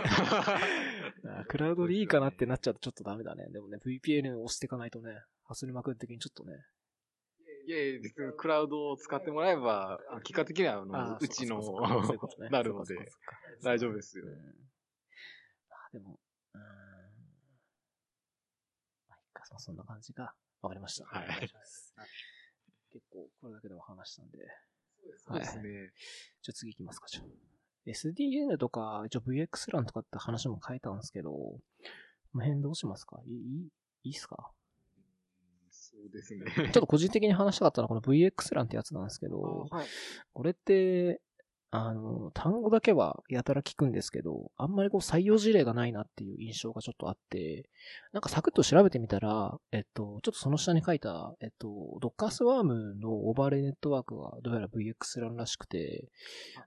あ *laughs* *laughs* クラウドでいいかなってなっちゃうとちょっとダメだね。でもね、VPN を押していかないとね、ハスルマ君的にちょっとね。いやいや、別にクラウドを使ってもらえば、結果的には、あの、うちのなるので大丈夫ですようん。あでも、うーん。まあ、いっか、そそんな感じか。わかりました。はい結構、これだけでも話したんで。そうですね。じゃあ次行きますか、じゃあ SDN とか、一応 VXLAN とかって話も書いたんですけど、この辺どうしますか？いい、いいいいっすか？そうですね。*laughs* ちょっと個人的に話したかったのはこの VXLAN ってやつなんですけど、はい。これって、あの、単語だけはやたら聞くんですけど、あんまりこう採用事例がないなっていう印象がちょっとあって、なんかサクッと調べてみたら、えっと、ちょっとその下に書いた、えっと、 Docker Swarm のオーバーレイネットワークがどうやら VXLAN らしくて、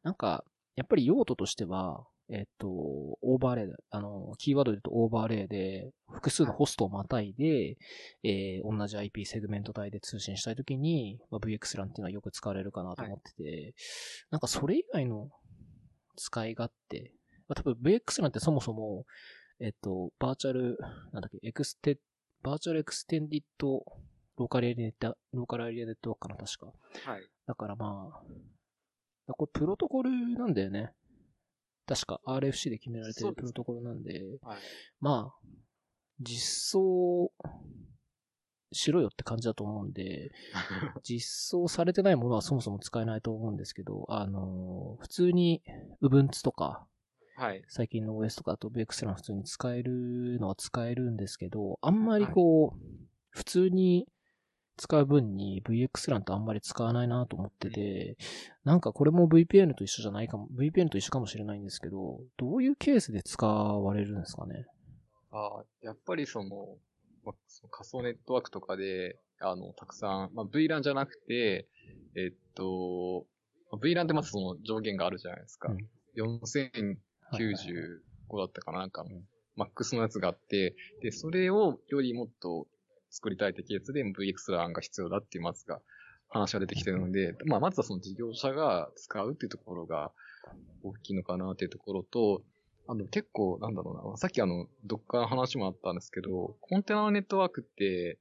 なんか、やっぱり用途としては、えっと、オーバーレイ、あの、キーワードで言うとオーバーレイで、複数のホストをまたいで、えー同じ IP セグメント帯で通信したいときに、まあ、VXLAN っていうのはよく使われるかなと思ってて、なんかそれ以外の使い勝手、まあ、多分 VXLAN ってそもそも、えっと、 virtual、なんだっけ、 exte、virtual extended local area net、local area network かな、確か。はい。だからまあ、これプロトコルなんだよね。確か RFC で決められてるプロトコルなんで、はい。まあ、実装しろよって感じだと思うんで、*laughs* 実装されてないものはそもそも使えないと思うんですけど、あの、普通に Ubuntu とか、はい。最近の OS とかあと VXLAN 普通に使えるのは使えるんですけど、あんまりこう、普通に使う分に VXLAN ってあんまり使わないなと思ってて、なんかこれも VPN と一緒じゃないかも、VPN と一緒かもしれないんですけど、どういうケースで使われるんですかね？ああ、やっぱりその、まその仮想ネットワークとかで、あの、たくさん、まあ、VLAN じゃなくて、えっと、まあ VLAN ってまずその上限があるじゃないですか。うん。4095はいはいだったかな、なんかうん、マックスのやつがあって、で、それをよりもっと作りたいってケースで VXLAN が必要だっていうまずが話が出てきてるので、まあ、まずはその事業者が使うっていうところが大きいのかなっていうところと、あの、結構、なんだろうな。さっきあの、どっかの話もあったんですけど、コンテナのネットワークって、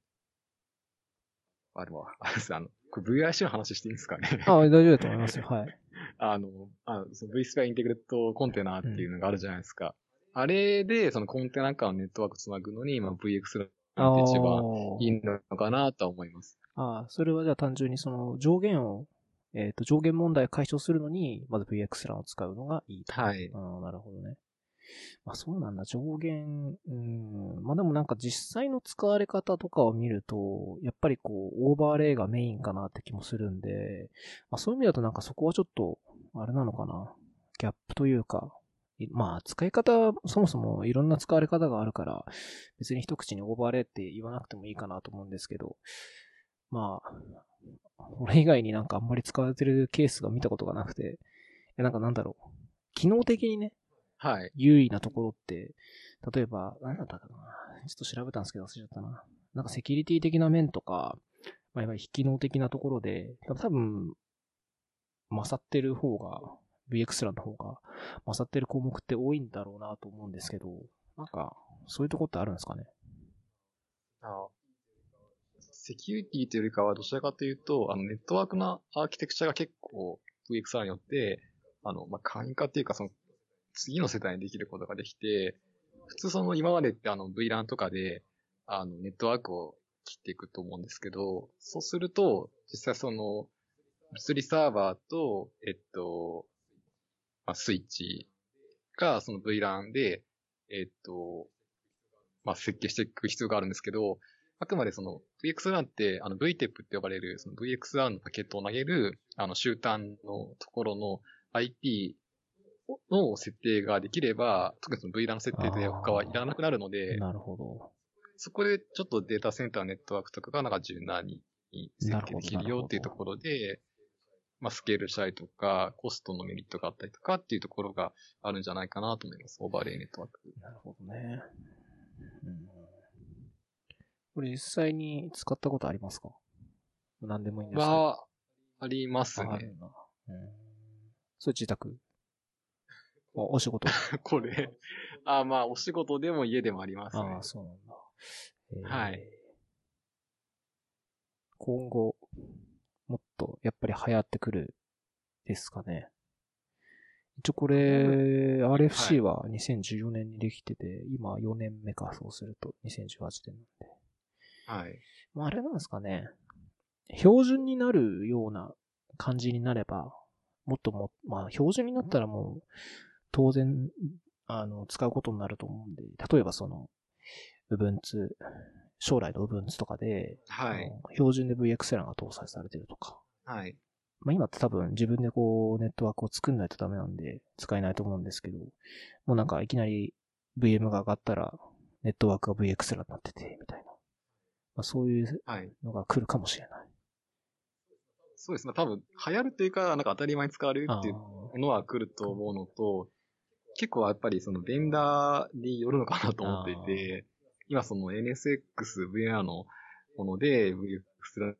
あれは、あれですあの、VIC の話していいんですかね？あ、大丈夫だと思いますよ。はい。*laughs* あの、あその vSphere インテグレットコンテナっていうのがあるじゃないですか。あれで、そのコンテナ間のネットワークつなぐのに、今 VX 一番いいのかなとは思います。ああ、それはじゃあ単純にその上限を、えっ、と、上限問題を解消するのに、まず VX 欄を使うのがいいと。はい。ああ、なるほどね。まあそうなんだ、上限、うん。まあでもなんか実際の使われ方とかを見ると、やっぱりこう、オーバーレイがメインかなって気もするんで、まあそういう意味だとなんかそこはちょっと、あれなのかな。ギャップというか、いまあ使い方、そもそもいろんな使われ方があるから、別に一口にオーバーレイって言わなくてもいいかなと思うんですけど、まあ、俺以外になんかあんまり使われてるケースが見たことがなくて、えなんかなんだろう。機能的にね、はい。優位なところって、例えば、何だったかなちょっと調べたんですけど忘れちゃったな。なんかセキュリティ的な面とか、まあ、やっぱり非機能的なところで、多分、勝ってる方が、VX 欄の方が、勝ってる項目って多いんだろうなと思うんですけど、なんか、そういうとこってあるんですかね？あセキュリティというよりかは、どちらかというと、あの、ネットワークのアーキテクチャが結構 VXR によって、あの、まあ、簡易化っていうか、その、次の世代にできることができて、普通その今までってあの VLAN とかで、あの、ネットワークを切っていくと思うんですけど、そうすると、実際その、物理サーバーと、えっと、まあ、スイッチがその VLAN で、えっと、まあ、設計していく必要があるんですけど、あくまでその VXLAN って、あの VTEP って呼ばれる、その VXLAN のパケットを投げる、あの終端のところの IP の設定ができれば、特にその VLAN の設定で他はいらなくなるので、なるほど。そこでちょっとデータセンターネットワークとかがなんか柔軟に設計できるよっていうところで、まあスケールしたりとか、コストのメリットがあったりとかっていうところがあるんじゃないかなと思います。オーバーレイネットワーク。なるほどね。うん、これ実際に使ったことありますか？何でもいいんですけど。は、ありますね。あるな。うん。それ自宅？おお仕事？*laughs* これ。あまあ、お仕事でも家でもありますね。ああ、そうなんだ。えーはい。今後、もっとやっぱり流行ってくるですかね。一応これ、RFC は2014年にできてて、今4年目か、そうすると2018年なんで。はい。まあ、あれなんですかね。標準になるような感じになれば、もっとも、まあ、標準になったらもう、当然、あの、使うことになると思うんで、例えばその、Ubuntu、将来の Ubuntu とかで、はい。標準で VXLAN が搭載されてるとか。はい。まあ今って多分自分でこうネットワークを作んないとダメなんで使えないと思うんですけど、もうなんかいきなり VM が上がったらネットワークが VXLAN になってて、みたいな。まあそういうはい。のが来るかもしれない。そうですね。多分、流行るというか、なんか当たり前に使われるあっていうのは来ると思うのと、結構やっぱりそのベンダーによるのかなと思っていて、今その NSX、VR のもので VX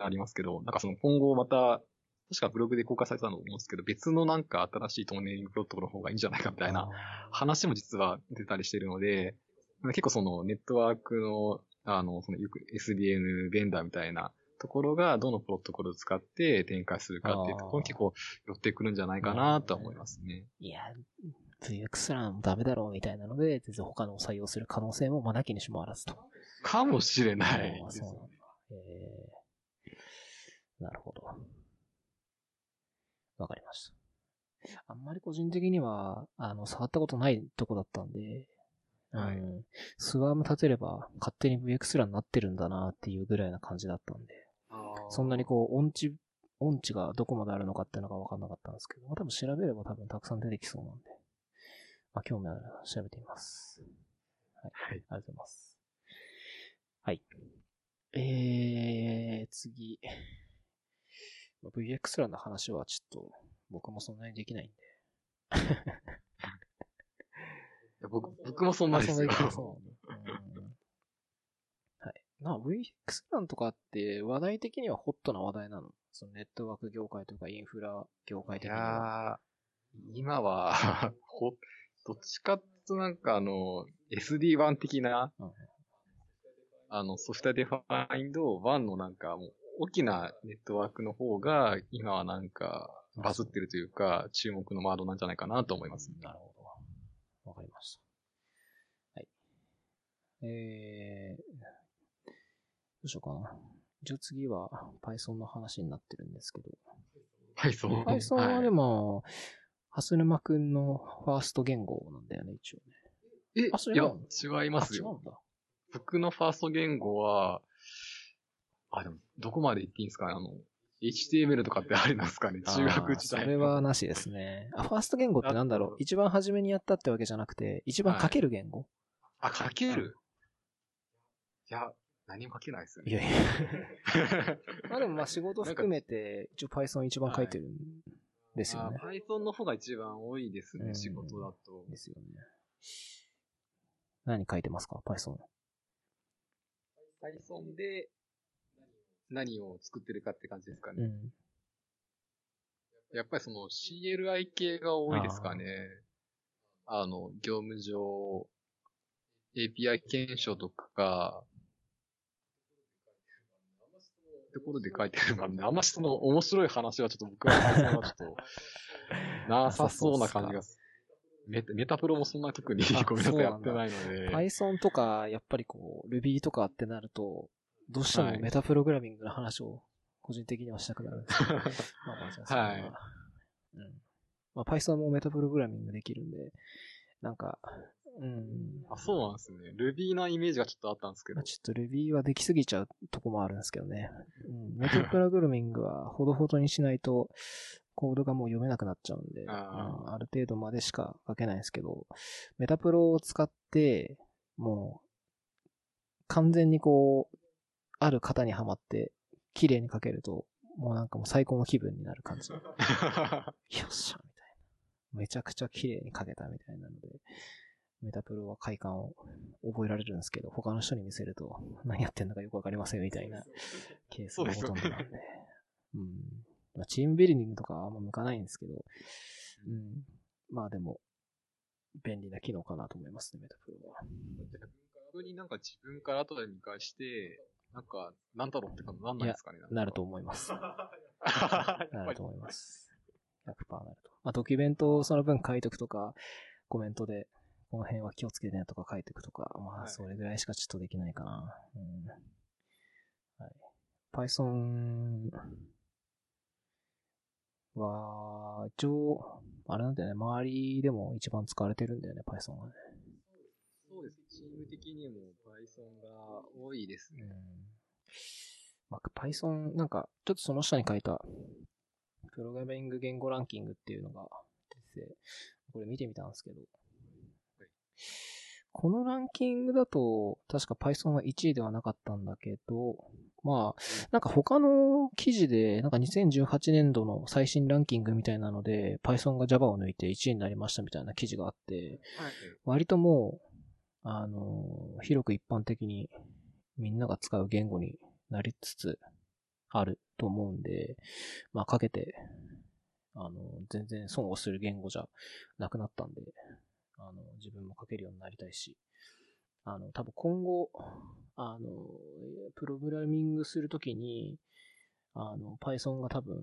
ありますけど、なんかその今後また、確かブログで公開されたと思うんですけど、別のなんか新しいトンネリングプロトコルの方がいいんじゃないかみたいな話も実は出たりしてるので、結構そのネットワークの、あの、そのよく SDN ベンダーみたいなところがどのプロトコルを使って展開するかっていうところに結構寄ってくるんじゃないかなとは思いますね。いや、VXLAN ダメだろうみたいなので、全然他のを採用する可能性もまあなきにしもあらずと。かもしれないそうなんだ。えー、なるほど。わかりました。あんまり個人的には、あの、触ったことないとこだったんで、はいうん。スワーム立てれば勝手に VXLAN になってるんだなっていうぐらいな感じだったんで、そんなにこう、音痴、音痴がどこまであるのかっていうのが分かんなかったんですけど、まあ、多分調べれば多分たくさん出てきそうなんで、まあ、興味あるら調べてみます。はい。はいありがとうございます。はい。えー、次。まあ VXLAN の話はちょっと、僕もそんなにできないんで。*laughs* いや僕僕もそんなにそうなんだ。うんはい。なあ、VXLAN とかって話題的にはホットな話題なの？そのネットワーク業界とかインフラ業界い的には。やー、今は、*laughs* ほ、どっちかとなんかあの、SD1 的な、うんあの、 soft defined WAN のなんかもう、大きなネットワークの方が、今はなんか、バズってるというか、注目のワードなんじゃないかなと思います。なるほど。わかりました。はい。えー、どうしようかな。一応次は Python の話になってるんですけど。Python。Python はでも、蓮沼くんのファースト言語なんだよね、一応ね。え、あそれいやは、違いますよ。あ違うんだ。僕のファースト言語は、あ、でも、どこまで言っていいんですかね？あの、HTML とかってありなんですかね？中学時代それはなしですね。あ、ファースト言語ってなんだろう？一番初めにやったってわけじゃなくて、一番書ける言語、あ、書ける？いや、何も書けないですね。いやいや。*laughs* まあでもまあ仕事含めて、一応 Python 一番書いてるんですよね。あ Python の方が一番多いですね、うん仕事だと。ですよね。何書いてますか ?Python。Python で何を作ってるかって感じですかね。うん。やっぱりその CLI 系が多いですかね。あの、業務上、API 検証とか、ところで書いてるからね。あんましその面白い話はちょっと僕はちょっと、*laughs* なさそうな感じがすメタメタプロもそんな特にあごめんなさいやってないので。Python とか、やっぱりこう、Ruby とかってなると、どうしてもはいメタプログラミングの話を個人的にはしたくなる。*laughs* まあまあじゃあそれはいうん。まあ Python もメタプログラミングできるんで、なんか、うん。あ、そうなんですね。Ruby なイメージがちょっとあったんですけどまあ。ちょっと Ruby はできすぎちゃうとこもあるんですけどね。うん。メタプログラミングはほどほどにしないと、コードがもう読めなくなっちゃうんで、あーうんある程度までしか書けないんですけど、メタプロを使って、もう、完全にこう、ある型にはまって、綺麗に書けると、もうなんかもう最高の気分になる感じ。*laughs* よっしゃ、みたいな。めちゃくちゃ綺麗に書けたみたいなので、メタプロは快感を覚えられるんですけど、他の人に見せると、何やってんだかよくわかりませんみたいなケースがほとんどなんで。うん。まあ、チームビルディングとかはあんま向かないんですけど、うん。まあでも、便利な機能かなと思いますね、メタプロは。逆になんか自分から後で見返して、なんか、なんだろうってかなんないですかねなると思います。な *laughs* ると思います。100%なると。まあ、ドキュメントをその分書いとくとか、コメントで、この辺は気をつけてねとか書いておくとか、まあ、はいそれぐらいしかちょっとできないかな。うん。はい。Python は、一応、あれなんだよね、周りでも一番使われてるんだよね、Python はね。そうです。チーム的にも Python が多いですね。うん。まあ、Python、なんか、ちょっとその下に書いた、プログラミング言語ランキングっていうのが出てて、これ見てみたんですけど、このランキングだと、確か Python は1位ではなかったんだけど、まあ、なんか他の記事で、なんか2018年度の最新ランキングみたいなので、Python が Java を抜いて1位になりましたみたいな記事があって、はい。割ともう、あの、広く一般的にみんなが使う言語になりつつあると思うんで、まあかけて、あの、全然損をする言語じゃなくなったんで、あの、自分も書けるようになりたいし、あの、多分今後、あの、プログラミングするときに、あの、Python が多分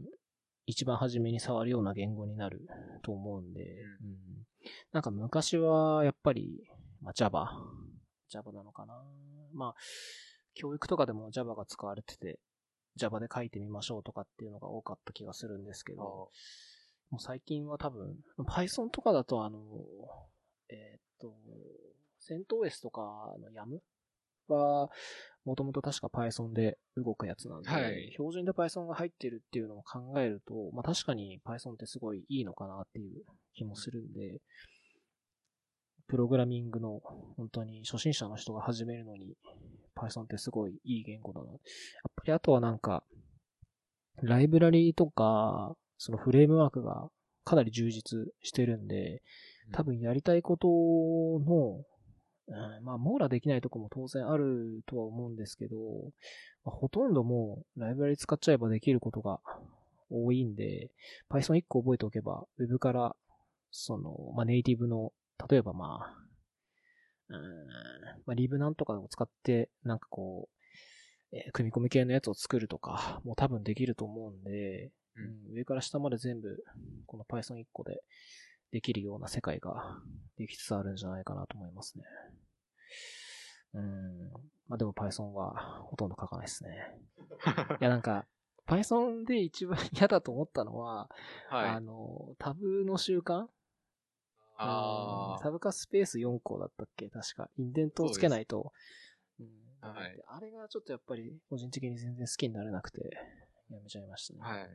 一番初めに触るような言語になると思うんで、ううん。なんか昔はやっぱり、まあ、Java。Java なのかな。まあ、教育とかでも Java が使われてて、Java で書いてみましょうとかっていうのが多かった気がするんですけど、もう最近は多分、Python とかだとあの、えーっと、CentOS とかの YAM は、もともと確か Python で動くやつなんで、はい標準で Python が入ってるっていうのを考えると、まあ確かに Python ってすごいいいのかなっていう気もするんで、プログラミングの本当に初心者の人が始めるのに Python ってすごいいい言語だな。やっぱりあとはなんか、ライブラリーとか、そのフレームワークがかなり充実してるんで、多分やりたいことの、うんまあ、網羅できないとこも当然あるとは思うんですけど、まあほとんどもうライブラリ使っちゃえばできることが多いんで、Python 1個覚えておけば、Web から、その、まあ、ネイティブの、例えばまあ、うん、まあ、リブなんとかを使って、なんかこう、えー組み込み系のやつを作るとか、もう多分できると思うんで、ううん、上から下まで全部、この Python 1個でできるような世界ができつつあるんじゃないかなと思いますね。うん。まあでも Python はほとんど書かないですね。*laughs* いやなんか、Python で一番嫌だと思ったのは、はい。あの、タブの習慣？あうんタブかスペース4個だったっけ？確か。インデントをつけないと。うんはいであれがちょっとやっぱり個人的に全然好きになれなくて、やめちゃいましたね。あ。はい。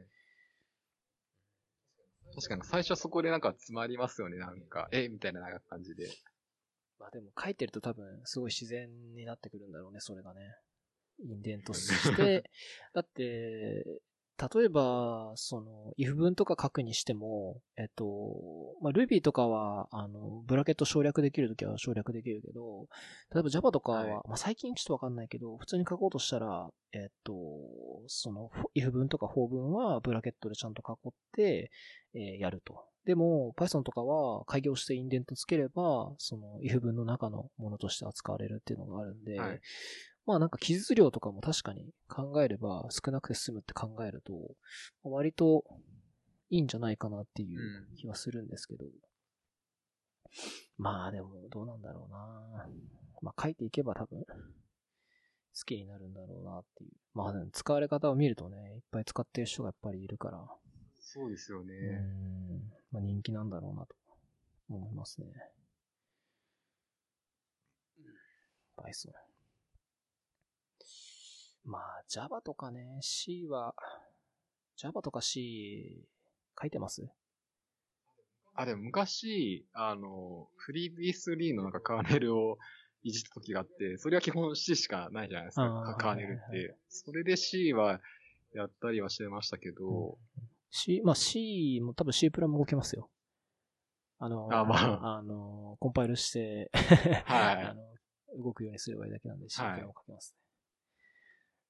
確かに最初そこでなんか詰まりますよね、なんか。えみたいな感じで。まあでも書いてると多分すごい自然になってくるんだろうね、それがね。インデントして、*laughs* だって、例えば、その、if 文とか書くにしても、えっと、まあ、Ruby とかは、あの、ブラケット省略できるときは省略できるけど、例えば Java とかは、はいまあ、最近ちょっとわかんないけど、普通に書こうとしたら、えっと、その、if 文とか for 文はブラケットでちゃんと囲って、えーやると。でも、Python とかは開業してインデントつければ、その if 文の中のものとして扱われるっていうのがあるんで、はいまあなんか記述量とかも確かに考えれば少なくて済むって考えると、割といいんじゃないかなっていう気はするんですけど。まあでもどうなんだろうなまあ書いていけば多分好きになるんだろうなっていう。まあでも使われ方を見るとね、いっぱい使ってる人がやっぱりいるから、そうですよね。うん、まあ人気なんだろうなと思いますね。Python。まあ Java とかね、C は、Java とか C 書いてます？あ、でも昔、あの、フリー B3 のなんかカーネルをいじった時があって、それは基本 C しかないじゃないですか、カーネルって。それで C はやったりはしてましたけど、C、まあ C も多分 C プラも動けますよ。あの、あまああの、コンパイルして、はい *laughs* あの、動くようにすればいいだけなんで C プはいラも書けますね。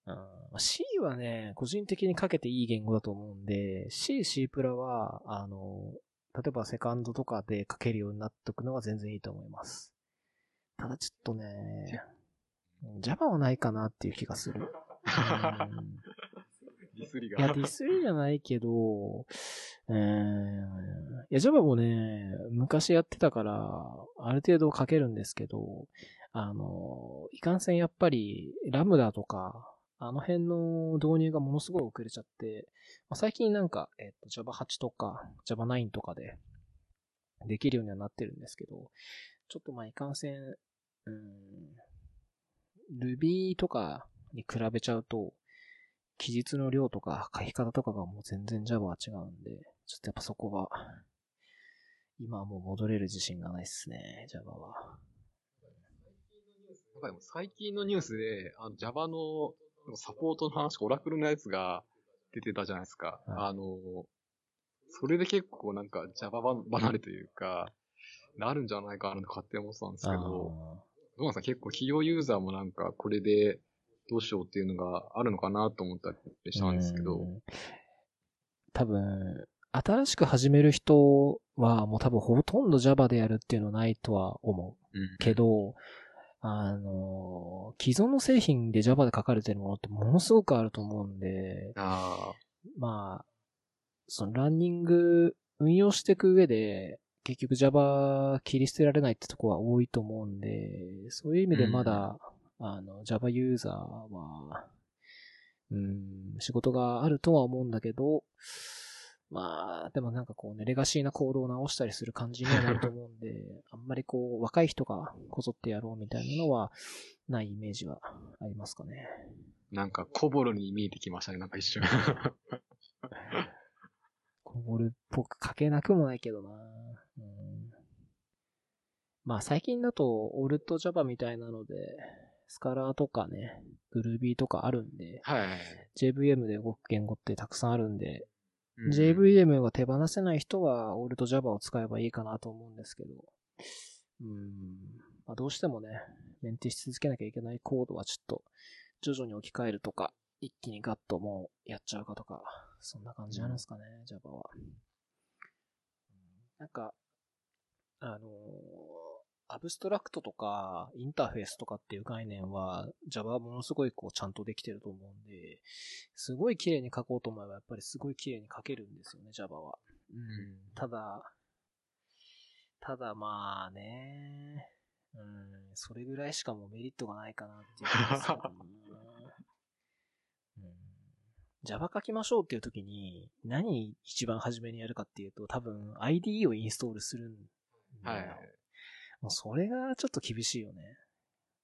うんまあ C はね、個人的に書けていい言語だと思うんで、C、C プラは、あの、例えばセカンドとかで書けるようになっておくのは全然いいと思います。ただちょっとね、Java はないかなっていう気がする。うんディスリいや、が。ディスりじゃないけど、えー、いや、Java もね、昔やってたから、ある程度書けるんですけど、あの、いかんせんやっぱり、ラムダとか、あの辺の導入がものすごい遅れちゃって、まあ、最近なんか、えっと、Java8 とか、Java9 とかで、できるようにはなってるんですけど、ちょっとまあ、いかんせん、うん、Ruby とかに比べちゃうと、記述の量とか書き方とかがもう全然 Java は違うんで、ちょっとやっぱそこは、今はもう戻れる自信がないっすね、Java は。最近のニュースで、あの Java のサポートの話、オラクルのやつが出てたじゃないですか。はいあの、それで結構なんか Java 離れというか、なるんじゃないかなと勝手に思ってたんですけど、どうなんですか結構企業ユーザーもなんかこれでどうしようっていうのがあるのかなと思ったりしたんですけど、うん多分、新しく始める人はもう多分ほとんど Java でやるっていうのはないとは思う。うんけど、あの、既存の製品で Java で書かれてるものってものすごくあると思うんで、あまあ、そのランニング運用していく上で、結局 Java 切り捨てられないってとこは多いと思うんで、そういう意味でまだ、あの、Java ユーザーは、うん、仕事があるとは思うんだけど、まあ、でもなんかこうね、レガシーな行動を直したりする感じにはなると思うんで、*laughs* あんまりこう、若い人がこぞってやろうみたいなのは、ないイメージはありますかね。あ、なんかコボロに見えてきましたね、なんか一瞬。*laughs* コボルっぽく書けなくもないけどな。うん、まあ最近だと、オルト Java みたいなので、スカラーとかね、グルービーとかあるんで、はい。JVM で動く言語ってたくさんあるんで、うん。JVM が手放せない人は、オルト Java を使えばいいかなと思うんですけど、うん、まあどうしてもね、メンテし続けなきゃいけないコードはちょっと、徐々に置き換えるとか、一気にガッともうやっちゃうかとか、そんな感じなんですかね、Java は。なんか、あのーアブストラクトとか、インターフェースとかっていう概念は、Java はものすごいこうちゃんとできてると思うんで、すごい綺麗に書こうと思えば、やっぱりすごい綺麗に書けるんですよね、Java は。うん。ただ、ただまあね、うん、それぐらいしかもうメリットがないかなっていう気がするな *laughs* うん。Java 書きましょうっていう時に、何一番初めにやるかっていうと、多分 IDE をインストールするんだよ。はい。もうそれがちょっと厳しいよね。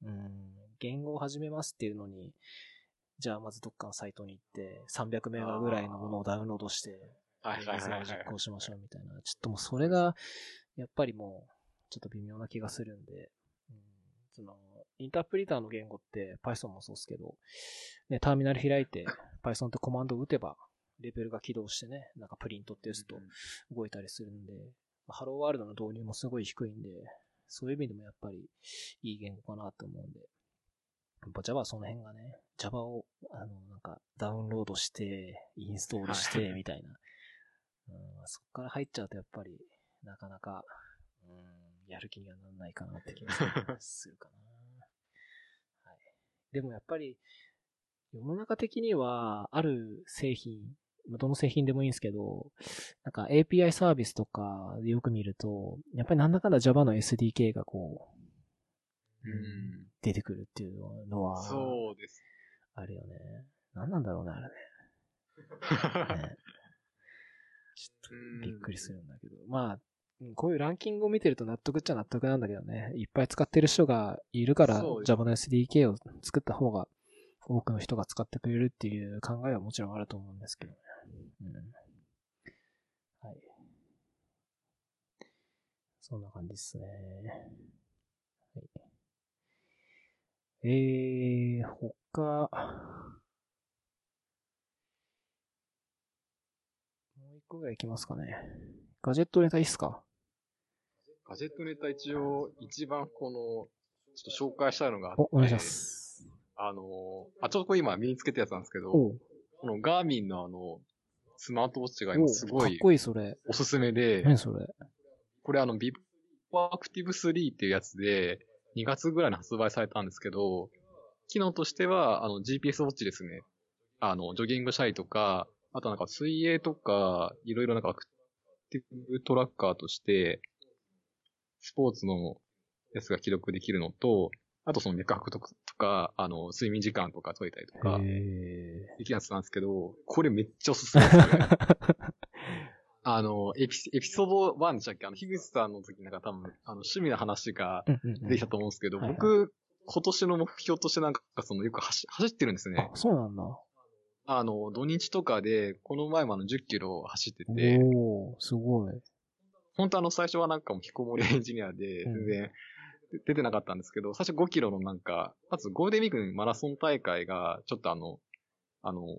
うん。言語を始めますっていうのに、じゃあまずどっかのサイトに行って、300メガぐらいのものをダウンロードして、はいはいはいはい。実行しましょうみたいな。ちょっともうそれが、やっぱりもう、ちょっと微妙な気がするんで、うん、その、インタープリターの言語って Python もそうですけど、ね、ターミナル開いて Python ってコマンドを打てば、レベルが起動してね、なんかプリントってやつと動いたりするんで、まあハローワールドの導入もすごい低いんで、そういう意味でもやっぱりいい言語かなと思うんで、やっぱ Java はその辺がね、Java を、あの、なんかダウンロードして、インストールして、みたいな。うん、そっから入っちゃうとやっぱり、なかなか、うん、やる気にはならないかなって気がするかな。*laughs* はい。でもやっぱり、世の中的には、ある製品、まあどの製品でもいいんですけど、なんか API サービスとかでよく見ると、やっぱりなんだかんだ Java の SDK がこう、うん。出てくるっていうのは、そうです。あるよね。何なんだろうね、あれね。*laughs* ねちょっとびっくりするんだけど。まあ、うんこういうランキングを見てると納得っちゃ納得なんだけどね。いっぱい使ってる人がいるから Java の SDK を作った方が多くの人が使ってくれるっていう考えはもちろんあると思うんですけどね。うん。はい。そんな感じですね。はい。えー、他、もう一個ぐらいいきますかね。ガジェットネタいいっすか？ガジェットネタ一応、一番この、ちょっと紹介したいのがあって、お、お願いします。あの、あ、ちょっとこれ今身につけたやつなんですけど、このガーミンのあの、スマートウォッチがお今すごいかっこいい、それ。おすすめで、何それ。これあの、ビップアクティブ3っていうやつで、2月ぐらいに発売されたんですけど、機能としては、あの、GPS ウォッチですね。あの、ジョギングしたりとか、あとなんか水泳とか、いろいろなんかアクティブトラッカーとして、スポーツのやつが記録できるのと、あとその脈拍とか、あの、睡眠時間とか取れたりとか、へできるやつなんですけど、これめっちゃおすすめですね。*laughs* あの、エピエピソード1でしたっけ？あの、樋口さんの時なんか多分、あの、趣味の話ができたと思うんですけど、はいはい僕、今年の目標としてなんか、その、よく走走ってるんですねあ。、そうなんだ。あの、土日とかで、この前もあの、10キロ走ってて、おー、すごい。本当あの、最初はなんかもう引きこもりエンジニアで、うん全然、出てなかったんですけど、最初5キロのなんか、まずゴールデンウィークにマラソン大会が、ちょっとあの、あの、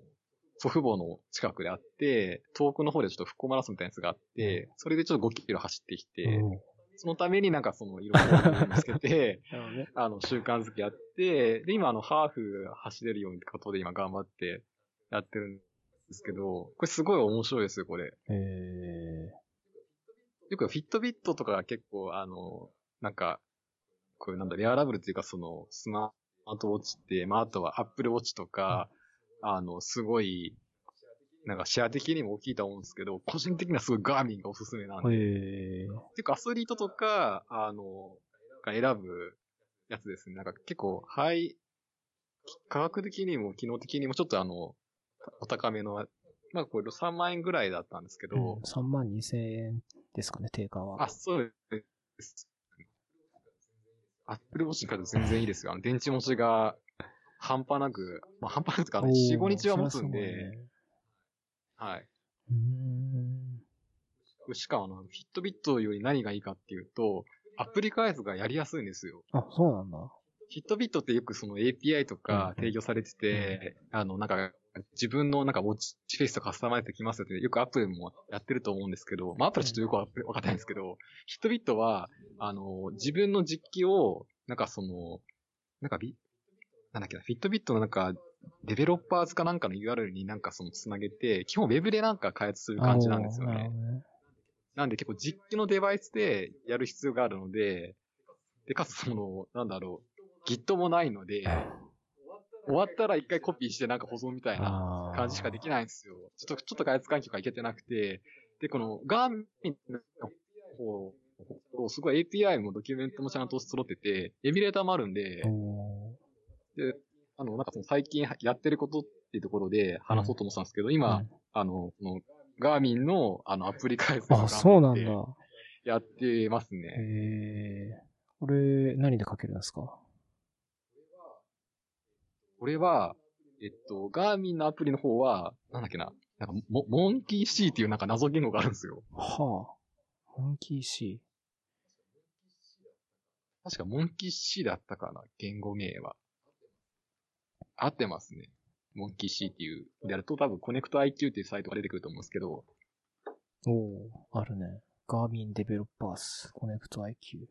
祖父母の近くであって、遠くの方でちょっと復興マラソンみたいなやつがあって、それでちょっと5キロ走ってきて、おーそのためになんかその、いろん *laughs* なものを見つけて、ね。あの、習慣づけやって、で、今あの、ハーフ走れるようにってことで今頑張ってやってるんですけど、これすごい面白いですよ、これ。えよくフィットビットとかが結構、あの、なんか、こういうなんだ、レアラブルっていうかその、スマートウォッチって、まあ、あとはアップルウォッチとか、あの、すごい、なんかシェア的にも大きいと思うんですけど、個人的にはすごいガーミンがおすすめなんー、で。えー、結構アスリートとか、あの、が選ぶやつですね。なんか結構、はい、価格的にも機能的にもちょっとあの、お高めの、まあこれ3万円ぐらいだったんですけど、3万2千円ですかね、定価は。あ、そうです。アップルウォッチに比べて全然いいですよ。あの、電池持ちが半端なく、まあ半端なくか、あの4、5日は持つんで、はい。うーん。しかもあの、フィットビットより何がいいかっていうと、アプリ開発がやりやすいんですよ。あ、そうなんだ。 Fitbit ってよくその API とか提供されてて、あの、なんか、自分のなんかウォッチフェイスをカスタマイズできますよって、よく Apple もやってると思うんですけど、まあ Apple はちょっとよくわわかんないんですけど、 Fitbit は、あの、自分の実機を、なんかその、なんかビ、なんだっけな、 Fitbit のなんか、 Developers かなんかの URL になんかその繋げて、基本ウェブでなんか開発する感じなんですよね。なんで結構実機のデバイスでやる必要があるので、で、かつその、なんだろう、Git もないので、終わったら一回コピーしてなんか保存みたいな感じしかできないんですよ。ちょっと、ちょっと開発環境がいけてなくて、で、このガーミンの方すごい API もドキュメントもちゃんと揃ってて、エミュレーターもあるんで、で、あの、なんかその最近やってることっていうところで話そうと思ったんですけど、今、うんあの、その、ガーミンの、あの、アプリ開発をあ、そうなんだ。やってますね。え。これ、何で書けるんですかこれは、えっと、ガーミンのアプリの方は、なんだっけな、なんかモ、モンキー C っていうなんか謎言語があるんですよ。はあ。モンキー C。確かモンキー C だったかな、言語名は。合ってますね。 Monkey C っていう。でやると多分コネクト IQ っていうサイトが出てくると思うんですけど、おおあるね。 Garmin Developers、Connect IQ。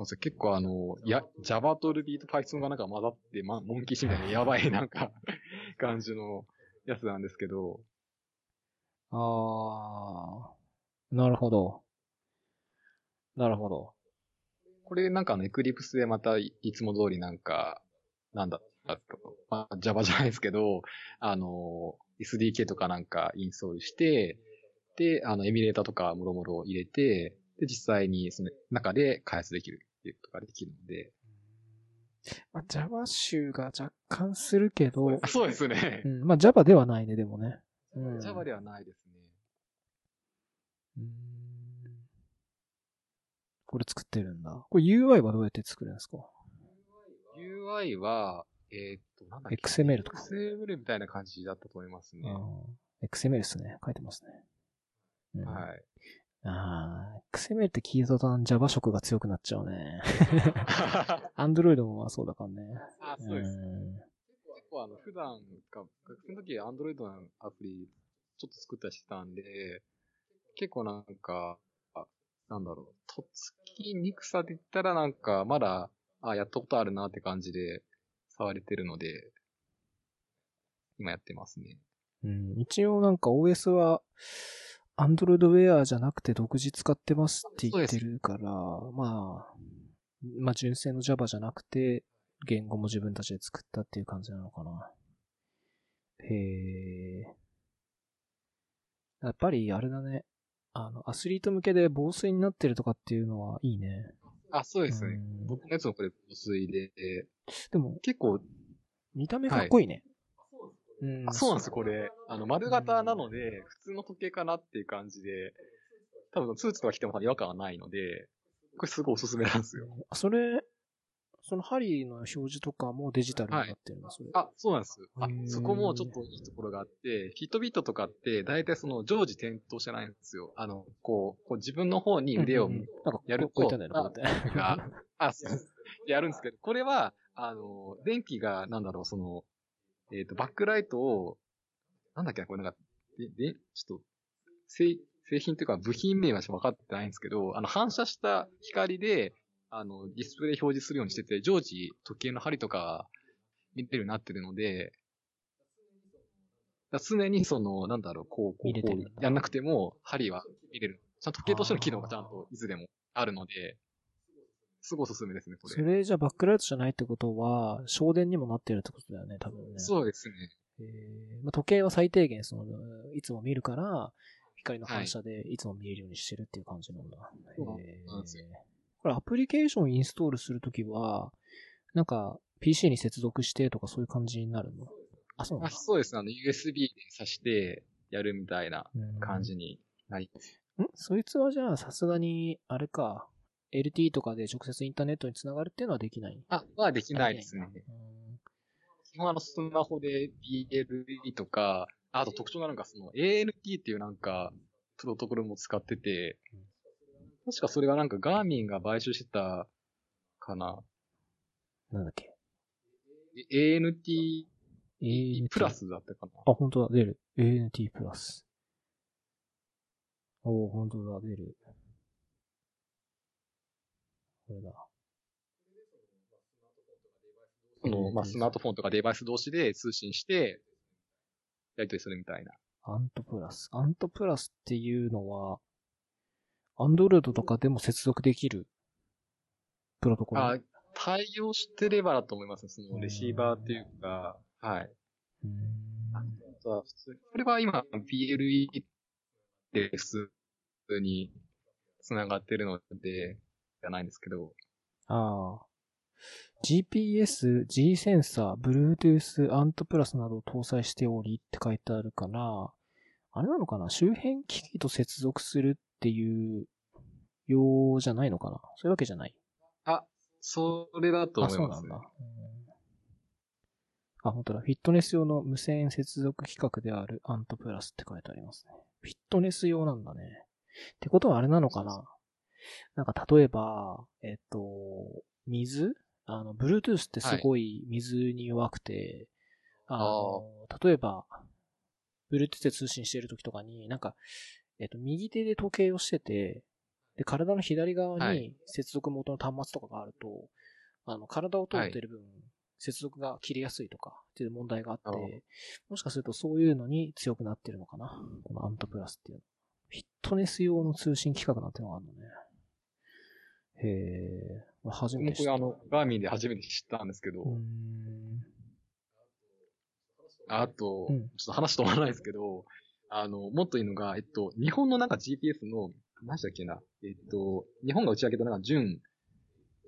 そうですね。結構あの、や、Java と Ruby と Python がなんか混ざって、ま、モンキー C みたいなやばい *laughs* なんか、感じのやつなんですけど、あー。なるほど。なるほど。これなんかあの、Eclipse でまたいいつも通りなんか、なんだまあ、Java じゃないですけど、あの、SDK とかなんかインストールして、で、あの、エミュレーターとかもろもろ入れて、で、実際にその中で開発できるいうことができるので、まあ、Java 集が若干するけど、あ *laughs* そうですねう。ん、まあ Java ではないね、でもね。うん。Java ではないですね。うーんこれ作ってるんだ。これ UI はどうやって作るんですか？UI は、えーっと、なんだっけ？XML とか XML みたいな感じだったと思いますね。XML ですね。書いてますね。うん、はい。ああ、XML って聞いた途端 Java 色が強くなっちゃうね。*laughs* Android もまあそうだからね。あ、そうです。ん結構あの、普段か、学生の時 Android のアプリちょっと作ったりしてたんで、結構なんか、あなんだろう、とっつきにくさで言ったらなんか、まだ、あ、やったことあるなって感じで触れてるので、今やってますね。うん、一応なんか OS は Android Wear じゃなくて独自使ってますって言ってるから、まあ、まあ純正の Java じゃなくて言語も自分たちで作ったっていう感じなのかな。へえ。やっぱりあれだね。あの、アスリート向けで防水になってるとかっていうのはいいね。あ、そうですね。うん僕のやつもこれ、防水で、でも、結構、見た目かっこいいね。うんあ、そうなんですよ、これ。あの、丸型なので、普通の時計かなっていう感じで、多分、スーツとか着ても違和感はないので、これすごいおすすめなんですよ。あそれ、その針の表示とかもデジタルになってるの、それ。あ、そうなんです。あそこもちょっといいところがあって、ヒットビットとかって、大体その常時点灯してないんですよ。あの、こう、こう自分の方に腕をうんうんうんなんか、やるとこうんうやって。が、あ、そう。やるんですけど、これは、あの、電気が、なんだろう、その、えっ、と、バックライトを、なんだっけな、これなんか、で、で、ちょっと、製、製品というか部品名は分かってないんですけど、あの、反射した光で、あの、ディスプレイで表示するようにしてて、常時時計の針とか見れるようになってるので、常にその、なんだろう、こう、こう、こうやんなくても、針は見れる。ちゃんと時計としての機能がちゃんといつでもあるので、すごいおすすめですね、これ。それじゃバックライトじゃないってことは、省電にもなってるってことだよね、多分ね。そうですね。えーまあ、時計は最低限、その、いつも見るから、光の反射でいつも見えるようにしてるっていう感じなんだ。そうへーこれアプリケーションインストールするときは、なんか、PC に接続してとかそういう感じになるの？あ、そうなあ。そうですね。あの、USB で挿してやるみたいな感じになります。ん？そいつはじゃあさすがに、あれか、LT とかで直接インターネットにつながるっていうのはできないあ、まあできないですね。基本あの、スマホで BLE とか、あと特徴なのがその ANT っていうなんか、プロトコルも使っててうん、確かそれがなんかガーミンが買収してたかな。なんだっけえ ANT プラスだったかな。あ、本当だ、出る。ANT プラス。おー、本当だ、出る。これだ。その、まあ、スマートフォンとかデバイス同士で通信して、やり取りするみたいな。アントプラス。アントプラスっていうのは、アンドロイドとかでも接続できるプロトコル？あ、対応してればだと思いますね。その、レシーバーっていうか、はい。うーんそう普通これは今、BLE で普通に繋がってるので、じゃないんですけど。ああ。GPS、G センサー、Bluetooth、アントプラスなどを搭載しておりって書いてあるから、あれなのかな？周辺機器と接続するっていう用じゃないのかな？そういうわけじゃない？あ、それだと思います。あ、そうなんだ。あ、本当だ。フィットネス用の無線接続規格であるアントプラスって書いてありますね。フィットネス用なんだね。ってことはあれなのかな？なんか例えば、えっと、水？あの、Bluetooth ってすごい水に弱くて、はい、あの、例えば、Bluetooth で通信している時とかに、なんか、えっと、右手で時計をしてて、で、体の左側に接続元の端末とかがあると、はい、あの、体を通ってる分、接続が切れやすいとかっていう問題があって、もしかするとそういうのに強くなってるのかな？このアントプラスっていうの。フィットネス用の通信規格なんてのがあるのね。へえ、初めて知った。僕あの、ガーミンで初めて知ったんですけど、あと、うん、ちょっと話とまらないですけど、あの、もっといいのが、えっと、日本のなんか GPS の、何したっけな、えっと、日本が打ち上げたなんか準、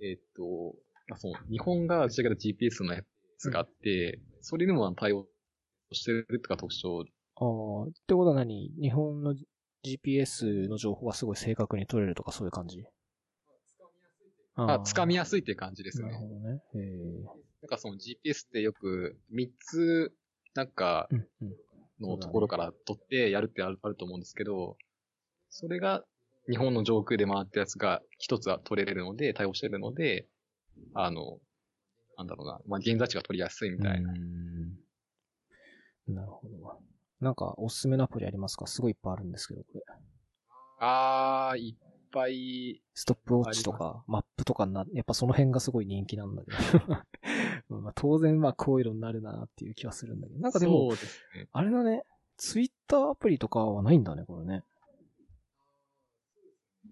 えっと、まあ、その、日本が打ち上げた GPS のやつがあって、うん、それにも対応してるとか特徴。ああ、ってことは何？日本の GPS の情報がすごい正確に取れるとかそういう感じ？あ、つかみやすいっていう感じですね。なるほどね。へなんかその GPS ってよく3つ、なんか、のところから取ってやるってある,、あると思うんですけど、それが日本の上空で回ったやつが一つは取れるので、対応してるので、あの、なんだろうな、まあ、現在地が取りやすいみたいな。なるほど。なんか、おすすめのアプリありますか？すごいいっぱいあるんですけど、これ。あー、いっぱい。ストップウォッチとか、マップとかな、やっぱその辺がすごい人気なんだけど。*laughs* まあ当然まあこういうのになるなっていう気はするんだけど。なんかでも、ね、あれだね、ツイッターアプリとかはないんだね、これね。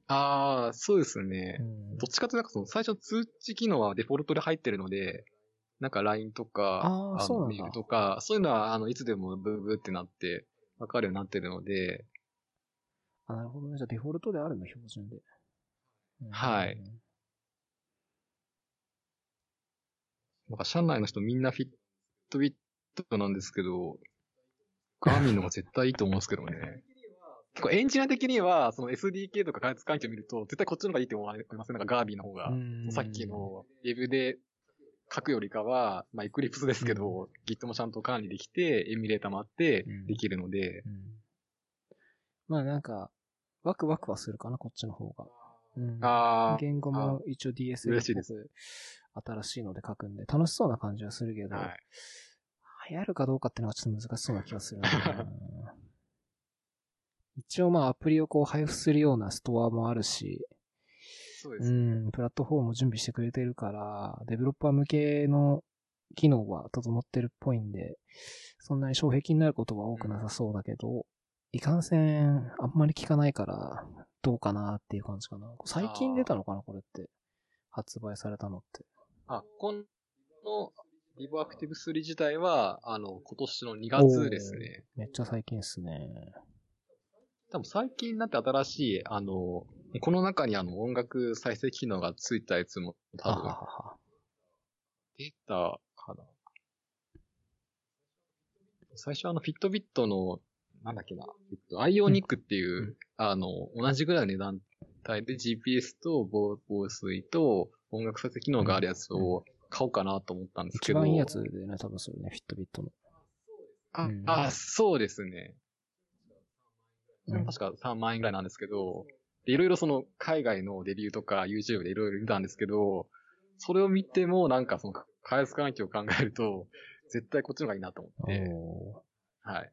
ああ、そうですね。うん、どっちかというと、その最初通知機能はデフォルトで入ってるので、なんか LINE とか、あメールとか、そういうのは、あの、いつでもブーブーってなって、わかるようになってるので。あ、なるほどね。じゃあデフォルトであるの、標準で。はい。なんか、社内の人みんなフィットビットなんですけど、ガーミンの方が絶対いいと思うんですけどね。*laughs* 結構エンジニア的には、その SDK とか開発環境を見ると、絶対こっちの方がいいって思いませんなんかガービーの方が。さっきのウェブで書くよりかは、まあ、エクリプスですけど、うん、Git もちゃんと管理できて、エミュレーターもあって、できるので、うんうん、まあなんか、ワクワクはするかな、こっちの方が。うん、あ言語も一応 DSL っぽく新しいので書くんで、楽しそうな感じはするけど、はい、流行るかどうかっていうのはちょっと難しそうな気がするな。一応まあアプリをこう配布するようなストアもあるし、そうです、ね、うん、プラットフォームも準備してくれてるから、デベロッパー向けの機能は整ってるっぽいんで、そんなに障壁になることは多くなさそうだけど、うん、いかんせん、あんまり聞かないから、どうかなっていう感じかな。最近出たのかなこれって。発売されたのって。あ、この、リボアクティブ3自体は、あの、今年の2月ですね。めっちゃ最近っすね。多分最近になって新しい、あの、この中にあの音楽再生機能がついたやつも多分、出たかな。最初あのフィットビットの、なんだっけな、えっと、アイオニックっていう、うん、あの、同じぐらいの値段帯で GPS と防水と音楽再生機能があるやつを買おうかなと思ったんですけど。一番いいやつでね、多分それね、フィットビットの。あ、うん、あ、そうですね。確か3万円ぐらいなんですけど、いろいろその海外のデビューとか YouTube でいろいろ見たんですけど、それを見てもなんかその開発環境を考えると、絶対こっちの方がいいなと思って。はい。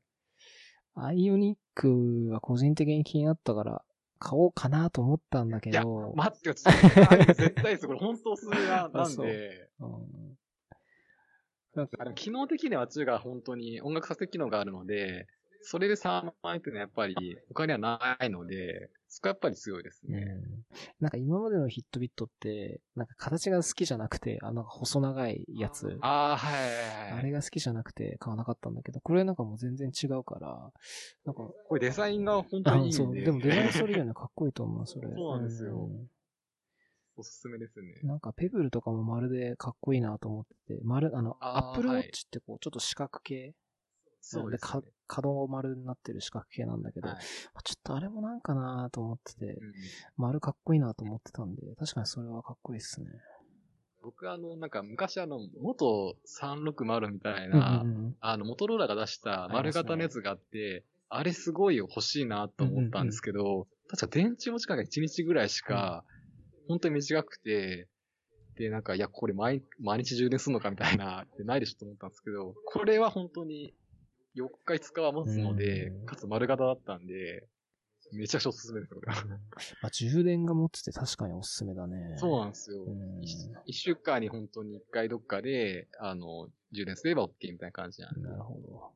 アイオニックは個人的に気になったから、買おうかなと思ったんだけど。いや、待ってよ、絶対です。これ本当するな、なんで。うんなんか機能的にはあっちが本当に音楽させ機能があるので、それで3万円っていうのはやっぱり他にはないので、そこはやっぱり強いですね。うん。なんか今までのヒットビットって、なんか形が好きじゃなくて、あの細長いやつ。ああ、はいはいはい。あれが好きじゃなくて買わなかったんだけど、これなんかもう全然違うから、なんか、これデザインが本当にいいんで。あそう、でもデザインそれよね、かっこいいと思う、それ。そうなんですよんおすすめですね。なんかペブルとかもまるでかっこいいなと思ってて、丸、あの、あーアップルウォッチってこう、ちょっと四角形そうですね。か角丸になってる四角形なんだけど、はい。まあちょっとあれもなんかなと思ってて、うん。丸かっこいいなと思ってたんで、確かにそれはかっこいいっすね。僕あの、なんか昔あの、元360みたいな、うんうんうん。あの、モトローラが出した丸型のやつがあって、あれすごい欲しいなと思ったんですけど、確か電池持ち間が1日ぐらいしか、本当に短くて、で、なんか、いや、これ毎毎日充電するのかみたいな、でないでしょと思ったんですけど、これは本当に4日5日は持つのでうん、かつ丸型だったんで、めちゃくちゃおすすめです、これ *laughs* あ、充電が持ってて確かにおすすめだね。そうなんですよ。一週間に本当に一回どっかで、あの、充電すれば OK みたいな感じなんで。なるほど。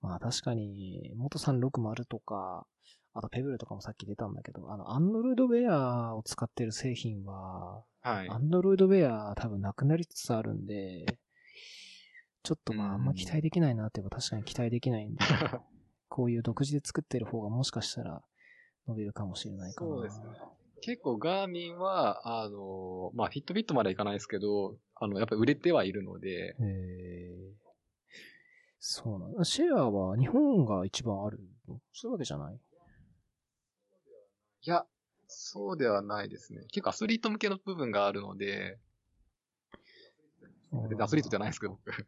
まあ確かに、元360とか、あとペブルとかもさっき出たんだけど、あの、アンドロイドウェアを使ってる製品は、はい。アンドロイドウェア多分なくなりつつあるんで、ちょっとまああんま期待できないなって言えば確かに期待できないんで、*laughs* こういう独自で作ってる方がもしかしたら伸びるかもしれないかな。そうですね結構ガーミンは、あの、まあ、ヒットビットまではいかないですけど、あの、やっぱり売れてはいるので、へーそうなんだ。シェアは日本が一番あるの？そういうわけじゃない？いや、そうではないですね。結構アスリート向けの部分があるので、でアスリートじゃないですけど、僕。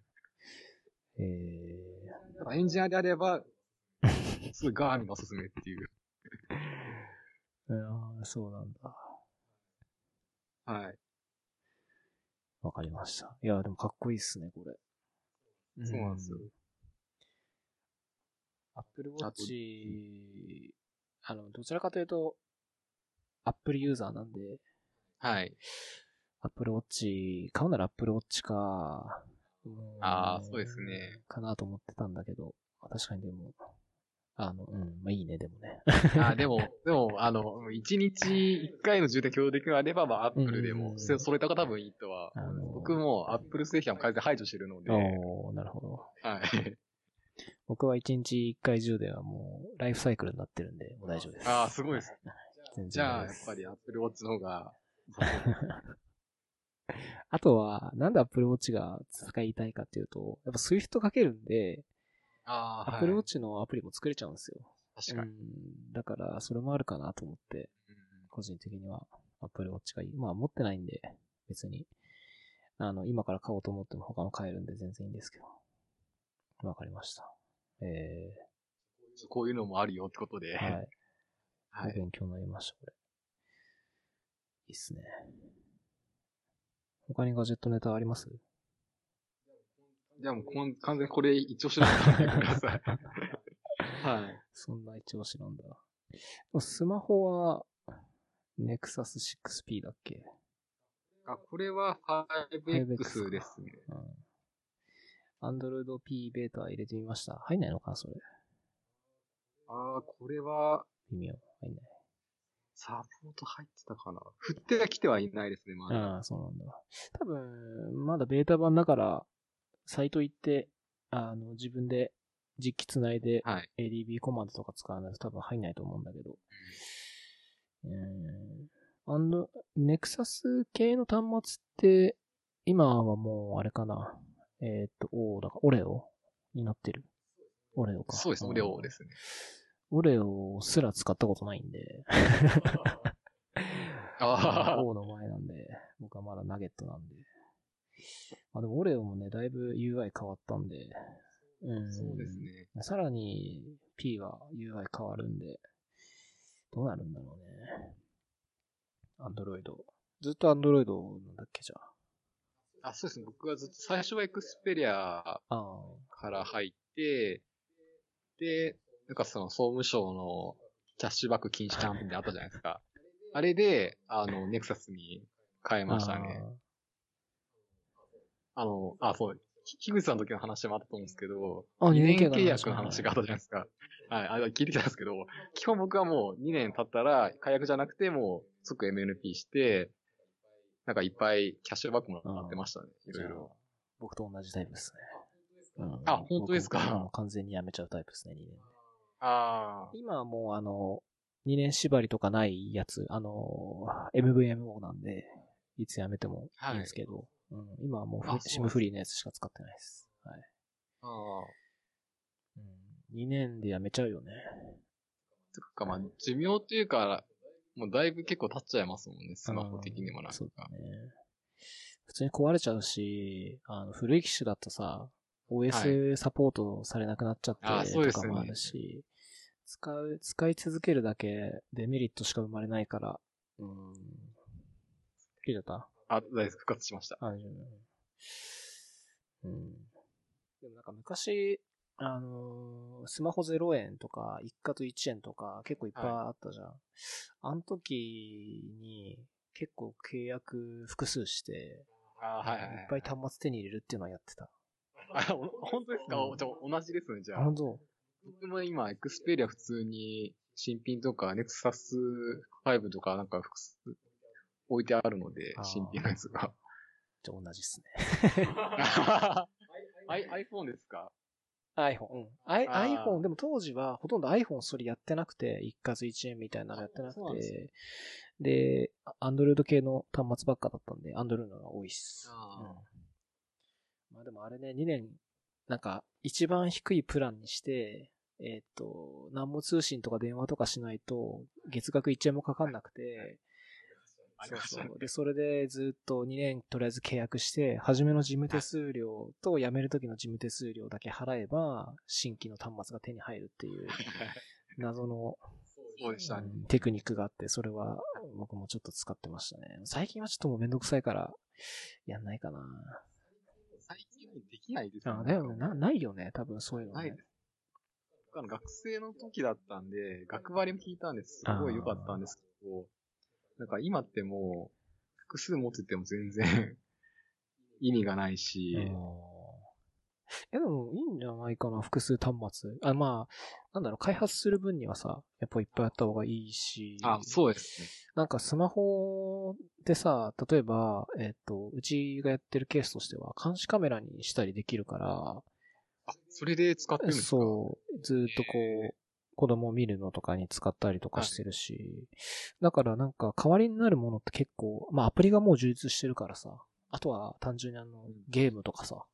ええただエンジニアであれば、*laughs* すごいガーミンがおすすめっていう。*laughs* ああ、そうなんだ。はい。わかりました。いや、でもかっこいいっすね、これ。そうなんですよ。アップルウォッチ、あの、どちらかというと、アップルユーザーなんで、はい。アップルウォッチ、買うならアップルウォッチか、うんあーそうですね。かなと思ってたんだけど、まあ確かにでも、あの、うん、まあいいね、でもね。あ、でも、*laughs* でも、あの、一日一回の充電共用できるのであれば、まあ、アップルでも、そそれとか多分いいとは。あの僕もアップル製品は完全に排除してるので、おーなるほど。はい。*laughs* 僕は1日1回充電はもう、ライフサイクルになってるんで、もう大丈夫です。ああ、すごいです。全然じゃあ、やっぱりアップルウォッチの方が、*laughs* あとは、なんで Apple Watch が使いたいかっていうと、やっぱ Swift かけるんで、ああ、Apple はい Watch のアプリも作れちゃうんですよ。確かに。うん。だから、それもあるかなと思って、個人的には Apple Watch がいい。まあ、持ってないんで、別に、あの、今から買おうと思っても他の買えるんで全然いいんですけど。わかりました。えこういうのもあるよってことー、で、はい。はい。勉強になりました、これ。いいっすね。他にガジェットネタあります？じゃあもうこん、完全にこれ一応しなんでください。*laughs* はい。そんな一押しなんだ。スマホは、Nexus 6P だっけ？あ、これは 5X ですね。うん。Android P ベータ入れてみました。入んないのかなそれ？ああ、これは、微妙。入んない。サポート入ってたかな？振っては来てはいないですね、まだ。ああ、そうなんだ。多分、まだベータ版だから、サイト行って、あの、自分で実機つないで、はい。ADB コマンドとか使わないと多分入んないと思うんだけど。うん。あの、ネクサス系の端末って、今はもう、あれかな。えーっと、おだから、オレオになってる。オレオか。そうです、無料ですね。オレオすら使ったことないんで。ああ、*laughs* 王の前なんで、僕はまだナゲットなんで。まあでもオレオもね、だいぶ UI 変わったんで。うん。そうですね。さらに P は UI 変わるんで、どうなるんだろうね。アンドロイド。ずっとアンドロイドなんだっけじゃあ。あ、そうですね。僕はずっと、最初はエクスペリア。から入って、で、なんかその総務省のキャッシュバック禁止キャンペーンであったじゃないですか。*laughs* あれで、あの、ネクサスに変えましたね。あの、あ、そう、樋口さんの時の話もあったと思うんですけど、あ2年契契約の話があったじゃないですか。はい、あれ聞いてきたんですけど、基本僕はもう2年経ったら、解約じゃなくてもう即 MNP して、なんかいっぱいキャッシュバックもらってましたね。いろいろ。僕と同じタイプですね。うんあ本当ですか？完全にやめちゃうタイプですね、2年で。あ今はもうあの、2年縛りとかないやつ、あの、MVMO なんで、いつやめてもいいんですけど、うん、今はもうシムフリーのやつしか使ってないです。はい。あ。ああ。うん、2年でやめちゃうよね。とか、まあ、寿命っていうか、もうだいぶ結構経っちゃいますもんね、スマホ的にもなんか。そうだね。普通に壊れちゃうし、あの、古い機種だとさ、OS サポートされなくなっちゃってとかもあるし、使う、使い続けるだけデメリットしか生まれないから、うん。切れた？あ、大丈夫、復活しました。あ、いやうん。でもなんか昔、あのースマホ0円とか、一括1円とか結構いっぱいあったじゃん。あの時に結構契約複数して、あはいはいはい。いっぱい端末手に入れるっていうのはやってた。あ、お本当ですか、うんじゃあ同じですね、じゃあ、あ。本当僕も今、エクスペリア普通に新品とか、ネクサス5とかなんか複数置いてあるので新品のやつが。じゃあ同じっすね。*laughs* IPhone ですか？iPhone。うん。IPhone、でも当時はほとんど iPhone それやってなくて、一括1円みたいなのやってなくて、で、Android 系の端末ばっかだったんで、Android のが多いっす。あーうん。まあでもあれね、2年、なんか、一番低いプランにして、えーっと、何も通信とか電話とかしないと、月額1円もかかんなくて、そうそう。で、それでずっと2年とりあえず契約して、初めの事務手数料と辞める時の事務手数料だけ払えば、新規の端末が手に入るってい。う、謎の、そうでしたね。うんテクニックがあって、それは僕もちょっと使ってましたね。最近はちょっともうめんどくさい。から、やんない。かな。最近はできない。ですあ、だよね。な、ない。よね。多分そうい。うのねない。で。す。僕あの学生の時だったんで、学割も聞いたんです。すごい良かったんですけど、なんか今ってもう、複数持ってても全然 *laughs* 意味がないし、うんえ、でもいいんじゃないかな、複数端末。あ、まあ、なんだろう、開発する分にはさ、やっぱいっぱいやった方がいいし。あ、そうですね。なんかスマホでさ、例えば、えっ、と、うちがやってるケースとしては、監視カメラにしたりできるから、あ、それで使ってるんですか？そう、ずーっとこう、子供を見るのとかに使ったりとかしてるし、だからなんか代わりになるものって結構、まあアプリがもう充実してるからさ、あとは単純にあの、ゲームとかさ、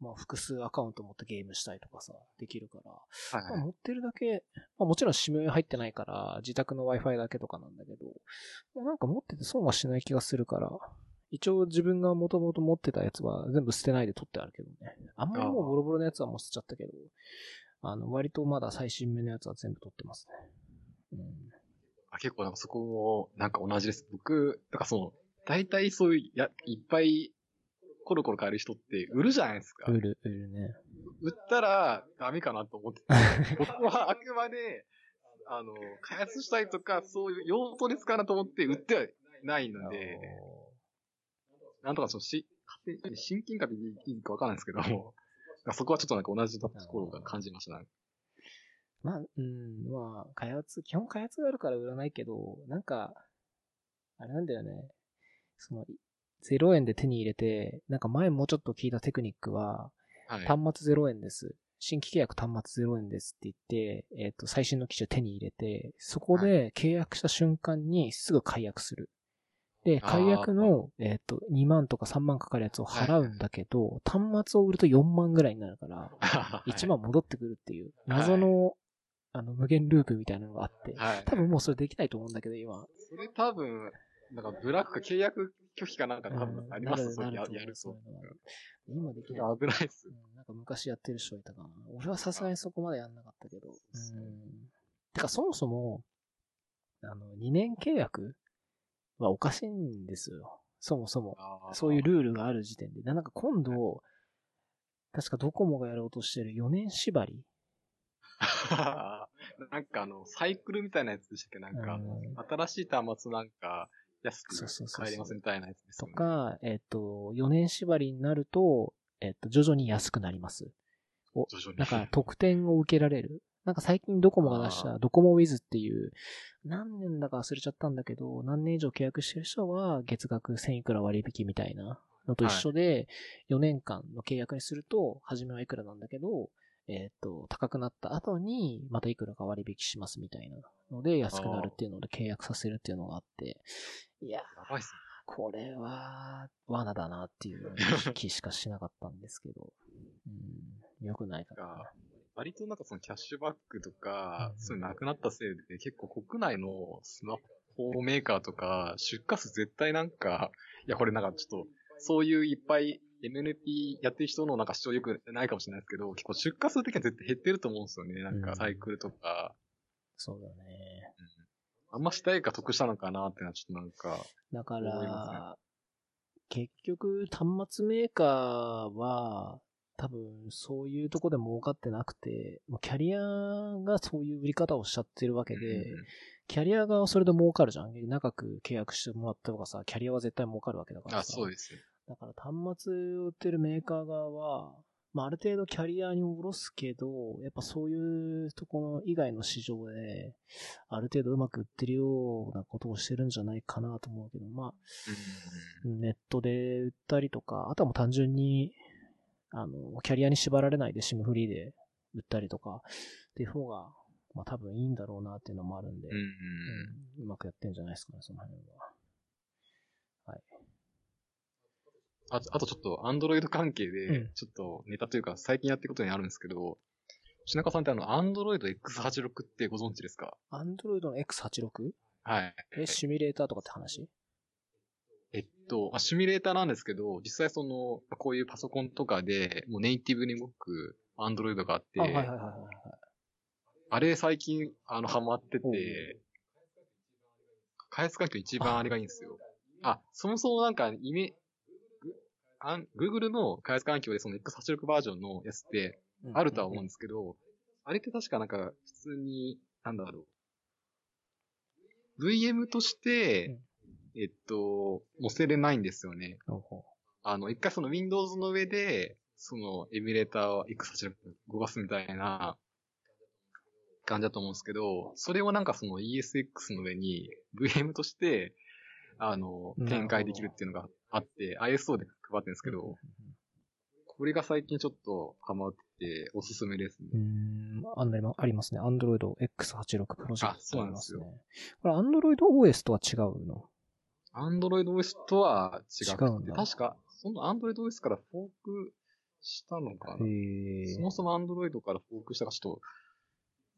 まあ複数アカウント持ってゲームしたりとかさ、できるから、はいはい。まあ持ってるだけ、まあもちろん SIM 入ってないから、自宅の Wi-Fi だけとかなんだけど、もうなんか持ってて損はしない気がするから、一応自分がもともと持ってたやつは全部捨てないで取ってあるけどね。あんまりもうボロボロのやつはもう捨てちゃったけど、あの、割とまだ最新目のやつは全部取ってますね。うん。あ結構なんかそこも、なんか同じです。僕、なんかその、大体そういう、や、いっぱい、コロコロ変える人って売るじゃないですか。売る、売るね。売ったらダメかなと思ってて。*laughs* 僕はあくまで、あの、開発したりとか、そういう用途で使うなと思って売ってはないので、なんとかちょっとし、勝手に親近感でいいかわかんないですけども、そこはちょっとなんか同じところが感じましたね。まあ、うん、まあ、開発、基本開発があるから売らないけど、なんか、あれなんだよね。その、0円で手に入れて、なんか前もうちょっと聞いたテクニックは、はい。端末0円です。新規契約端末0円ですって言って、えっ、と、最新の機種手に入れて、そこで契約した瞬間にすぐ解約する。で、解約の、えっ、と、2万とか3万かかるやつを払うんだけど、端末を売ると4万ぐらいになるから、*laughs* 1万戻ってくるっていう、謎の、あの、無限ループみたいなのがあって、はい。多分もうそれできないと思うんだけど、今。それ多分、なんかブラックか契約拒否かなんか多分ありますうんやなる。そう今できない。危ないっす。うんなんか昔やってる人いたかな。俺はさすがにそこまでやんなかったけど。うん。てかそもそも、あの、2年契約はおかしいんですよ。そもそも。そういうルールがある時点で。でなんか今度、確かドコモがやろうとしてる4年縛り *laughs* なんかあの、サイクルみたいなやつでしたっけ？なんか、うん新しい端末なんか、安く買えますみたいなやつですとよね。か、えっ、と、4年縛りになると、えっと、徐々に安くなります。徐々に。なんか特典を受けられる。なんか最近ドコモが出しあ。たドコモウィズっていう、何年だか忘れちゃったんだけど、何年以上契約してる人は月額1000いくら割引みたいなのと一緒で、4年間の契約にすると、初めはいくらなんだけど、えっ、と、高くなった後に、またいくらか割引しますみたいなので、安くなるっていうので契約させるっていうのがあって、いや、これは、罠だなっていう気しかしなかったんですけど、うん、良くないかな。ね。割となんかそのキャッシュバックとかう、んそういうのなくなったせいで、結構国内のスマホメーカーとか、出荷数絶対なんか、いやこれなんかちょっと、そういういっぱい MNP やってる人のなんか主張よくないかもしれないですけど、結構出荷数的には絶対減ってると思うんですよね。なんうんかサイクルとか、そうだね。あんましたいか得したのかなってのはちょっとなんか、だから、結局、端末メーカーは、多分、そういうとこで儲かってなくて、もうキャリアがそういう売り方をしちゃってるわけで、うんキャリアがそれで儲かるじゃん。長く契約してもらった方がさ、キャリアは絶対儲かるわけだからさ。あ、そうです。だから端末を売ってるメーカー側は、まあ、ある程度キャリアに下ろすけど、やっぱそういうところ以外の市場で、ある程度うまく売ってるようなことをしてるんじゃないかなと思うけど、まあ、うんネットで売ったりとか、あとはもう単純に、あの、キャリアに縛られないで SIM フリーで売ったりとか、っていう方が、まあ多分いいんだろうなっていうのもあるんで、うんうんうまくやってんじゃないですかね、その辺は。あと、あとちょっと、アンドロイド関係うでん、ちょっとネタというか、最近やってることにあるんですけど、品川さんってあの、アンドロイド X86 ってご存知ですか？Android の X86? はい。え、シミュレーターとかって話？えっと、あシミュレーターなんですけど、実際その、こういうパソコンとかで、もうネイティブに動くアンドロイドがあって、あ、はいはいはいはいはい。あれ最近、あの、ハマってて、開発環境一番あれがいいんですよ。あ、そもそもなんか、イメ、グ Google の開発環境でその X86 バージョンのやつってあるとは思うんですけど、あれって確かなんか、普通に、なんだろう。VM として、えっと、載せれないんですよね。あの、一回その Windows の上で、そのエミュレーターを X86 動かすみたいな感じだと思うんですけど、それをなんかその ESX の上に VM として、あの、展開できるっていうのがあって、ISO で配ってるんですけど、これが最近ちょっとハマってておすすめですね。うーん、あんなりまありますね。Android X86 プロジェクトあそうなんですよありますね。これ Android OS とは違うの？Android OS とは違くて、違うんだ。確か、その Android OS からフォークしたのかな？へそもそも Android からフォークしたかちょっと、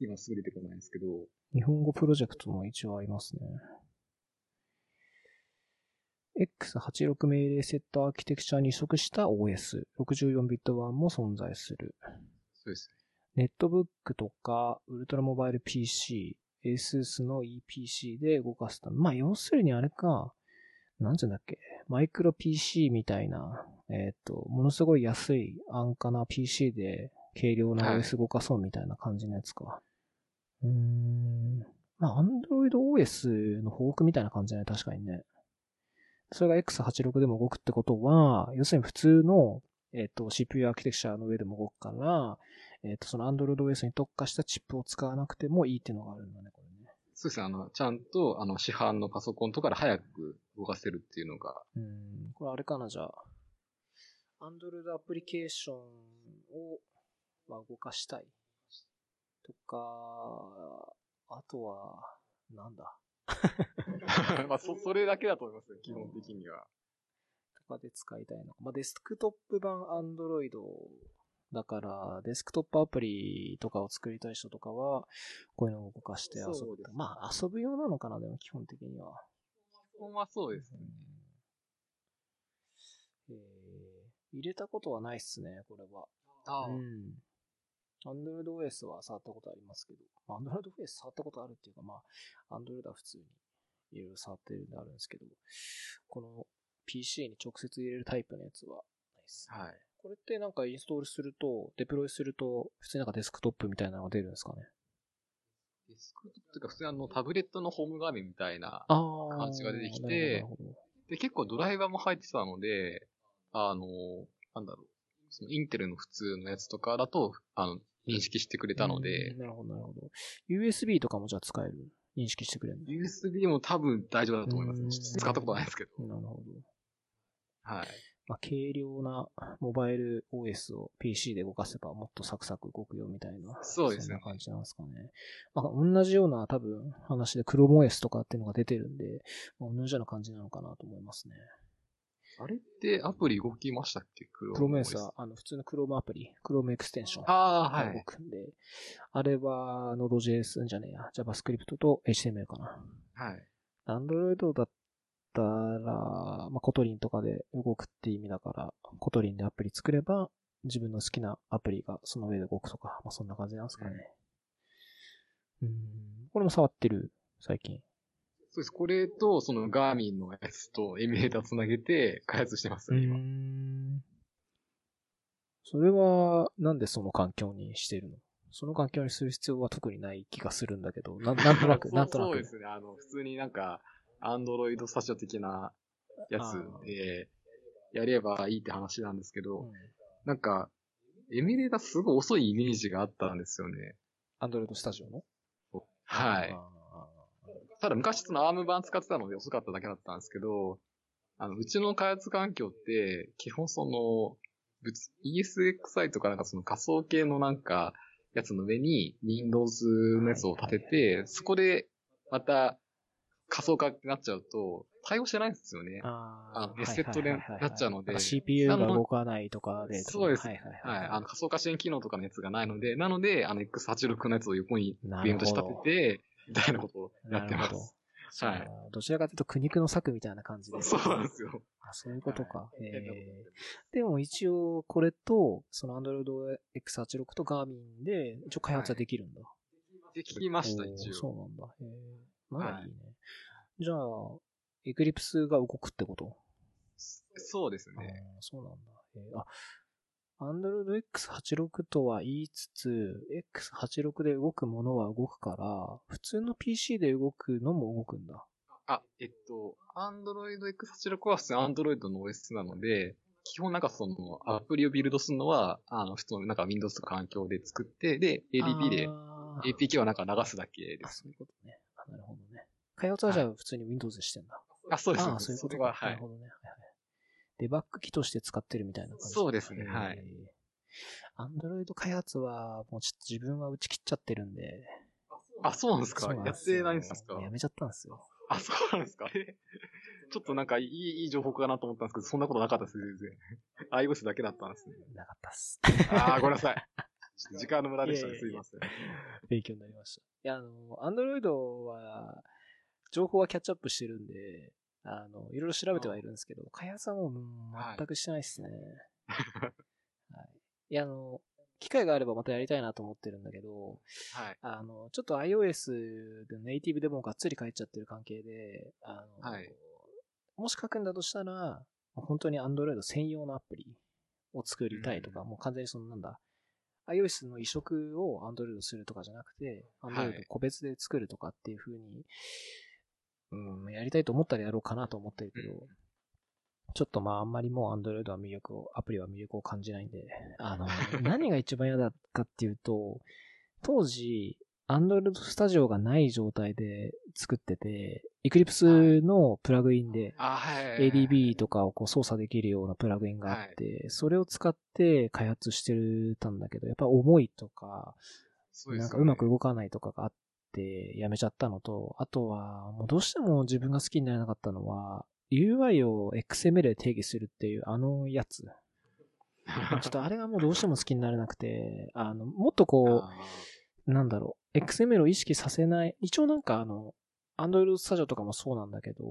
今すぐ出てこないんですけど、日本語プロジェクトも一応ありますね。X86 命令セットアーキテクチャに移植した OS、64ビット版も存在する。そうですネットブックとか、ウルトラモバイル PC、ASUS の EPC で動かすため。まあ、要するにあれか、なんていうんだっけ、マイクロ PC みたいな、えっ、と、ものすごい安い安価な PC で軽量なはい OS 動かそうみたいな感じのやつか。うーん。まあ、Android OS のフォークみたいな感じだね、確かにね。それが X86 でも動くってことは、要するに普通の、えっ、と、CPU アーキテクチャの上でも動くから、えっ、と、その Android OS に特化したチップを使わなくてもいいっていうのがあるんだね。そうですね、あの、ちゃんと、あの、市販のパソコンとかで早く動かせるっていうのが、うん。これあれかな、じゃあ。Android アプリケーションを、まあ、動かしたい。とか、あとは、なんだ。*laughs* まあ、そ、それだけだと思いますよ、基本的には。とかで使いたいのか。まあ、デスクトップ版 Android だから、デスクトップアプリとかを作りたい人とかは、こういうのを動かして遊ぶまあ、遊ぶ用なのかな、でも基本的には。ほんまそうですね。えー、入れたことはないっすね、これは。あうん。Android OS は触ったことありますけど、まあ Android OS 触ったことあるっていうか、まあ、Android は普通にいろいろ触ってるんであるんですけど、この PC に直接入れるタイプのやつはないっす。はい。これってなんかインストールすると、デプロイすると、普通になんかデスクトップみたいなのが出るんですかね？デスクトップっていうか、普通にあの、タブレットのホーム画面みたいな。感じが出てきてで、結構ドライバーも入ってたので、あの、なんだろう。そのインテルの普通のやつとかだと、あの、認識してくれたのでうん、なるほど、なるほど。USB とかもじゃあ使える？認識してくれるの？USB も多分大丈夫だと思います。うん使ったことないですけど。なるほど。はい。まあ、軽量なモバイル OS を PC で動かせばもっとサクサク動くよみたいな。そうですねそんな感じなんですかね。まあ、同じような多分話で ChromeOS とかっていうのが出てるんで、まあ、同じような感じなのかなと思いますね。あれってアプリ動きましたっけ？ChromeOS は、あの、普通の Chrome アプリ、Chrome extension ああ、が動はい。くんで、あれは Node.js じゃねえや、JavaScript と HTML かな。はい。Android だったら、まあ、 Kotlin とかで動くって意味だから、 Kotlin でアプリ作れば、自分の好きなアプリがその上で動くとか、まあ、そんな感じなんですかね。うん。これも触ってる、最近。そうです。これと、そのガーミンのやつとエミュレーターつなげて開発してます、今。ん。それは、なんでその環境にしてるの？その環境にする必要は特にない気がするんだけど、ななんとなく、*laughs* なんとなく。そうですね。あの、普通になんか、アンドロイドスタジオ的なやつで、やればいいって話なんですけど、うん。なんか、エミュレーターすごい遅いイメージがあったんですよね。アンドロイドスタジオの？はい。あただ昔そのアーム版使ってたので遅かっただけだったんですけど、あの、うちの開発環境って、基本その、物 ESXi とかなんかその仮想系のなんか、やつの上に Windows のやつを立てて、そこでまた仮想化ってなっちゃうと、対応してないんですよね。ああセットでなっちゃうので CPU が動かないとかで。そうですはいはいはい。はい。あの仮想化支援機能とかのやつがないので、なので、あの X86 のやつを横にな VM としてるほど立てて、みたいなことをやってます。はいどちらかというと苦肉の策みたいな感じで。そうなんですよ。あ、そういうことか。はいえーでも一応これと、その Android X86 と Garmin で、一応開発はできるんだ。で、聞きました、一応。そうなんだ。へえ。ならはいいいね。じゃあ、Eclipse が動くってこと？そうですね。そうなんだ。えーあ、Android X86 とは言いつつ、X86 で動くものは動くから、普通の PC で動くのも動くんだ。あ、えっと、Android X86 は普通に Android の OS なので、基本なんかその、アプリをビルドするのは、あの、普通のなんか Windows とか環境で作って、で、ADP で、APK はなんか流すだけであ、す。そういうことね。あ、なるほどね。開発はじゃあ普通に Windows でしてんだ。あ、そうです。ああ、そういうことか。れは、はないる。ほどね。はいはい。デバッグ機として使ってるみたいな感じ。そうですねはい。アンドロイド開発は、もうちょっと自分は打ち切っちゃってるんで。あ、そうなんですか？やってないんですか？やめちゃったんですよ。あ、そうなんですか？え？ちょっとなんかいい、いい情報かなと思ったんですけど、そんなことなかったです、全然。*laughs* iOS だけだったんですね。なかったっす。あー、ごめんなさい。時間の無駄でしたね、すいません。勉強になりました。いや、あの、アンドロイドは、情報はキャッチアップしてるんで、あの、いろいろ調べてはいるんですけど、開発はもううん全くしてないですね。はい。いや、あの、機会があればまたやりたいなと思ってるんだけど、はい。あの、ちょっと iOS でネイティブでもがっつり変えちゃってる関係で、あの、はいもし書くんだとしたら、本当に Android 専用のアプリを作りたいとか、うんもう完全にそのなんだ、iOS の移植を Android するとかじゃなくて、はい。Android 個別で作るとかっていう風に、うん、やりたいと思ったらやろうかなと思ってるけど、うん。ちょっとまああんまりもう Android は魅力を、アプリは魅力を感じないんで、あの、*laughs* 何が一番嫌だかっていうと、当時、Android Studio がない状態で作ってて、Eclipse のプラグインで。ADB とかをこう操作できるようなプラグインがあって、それを使って開発してたんだけど、やっぱ重いとか、なんかうまく動かないとかがあってやめちゃったのと、あとはもうどうしても自分が好きになれなかったのは、UI を XML で定義するっていうあのやつ。*laughs* ちょっとあれがもうどうしても好きになれなくて、あの、もっとこあう、なんだろう、XML を意識させない、一応なんかあの、Android Studio とかもそうなんだけど、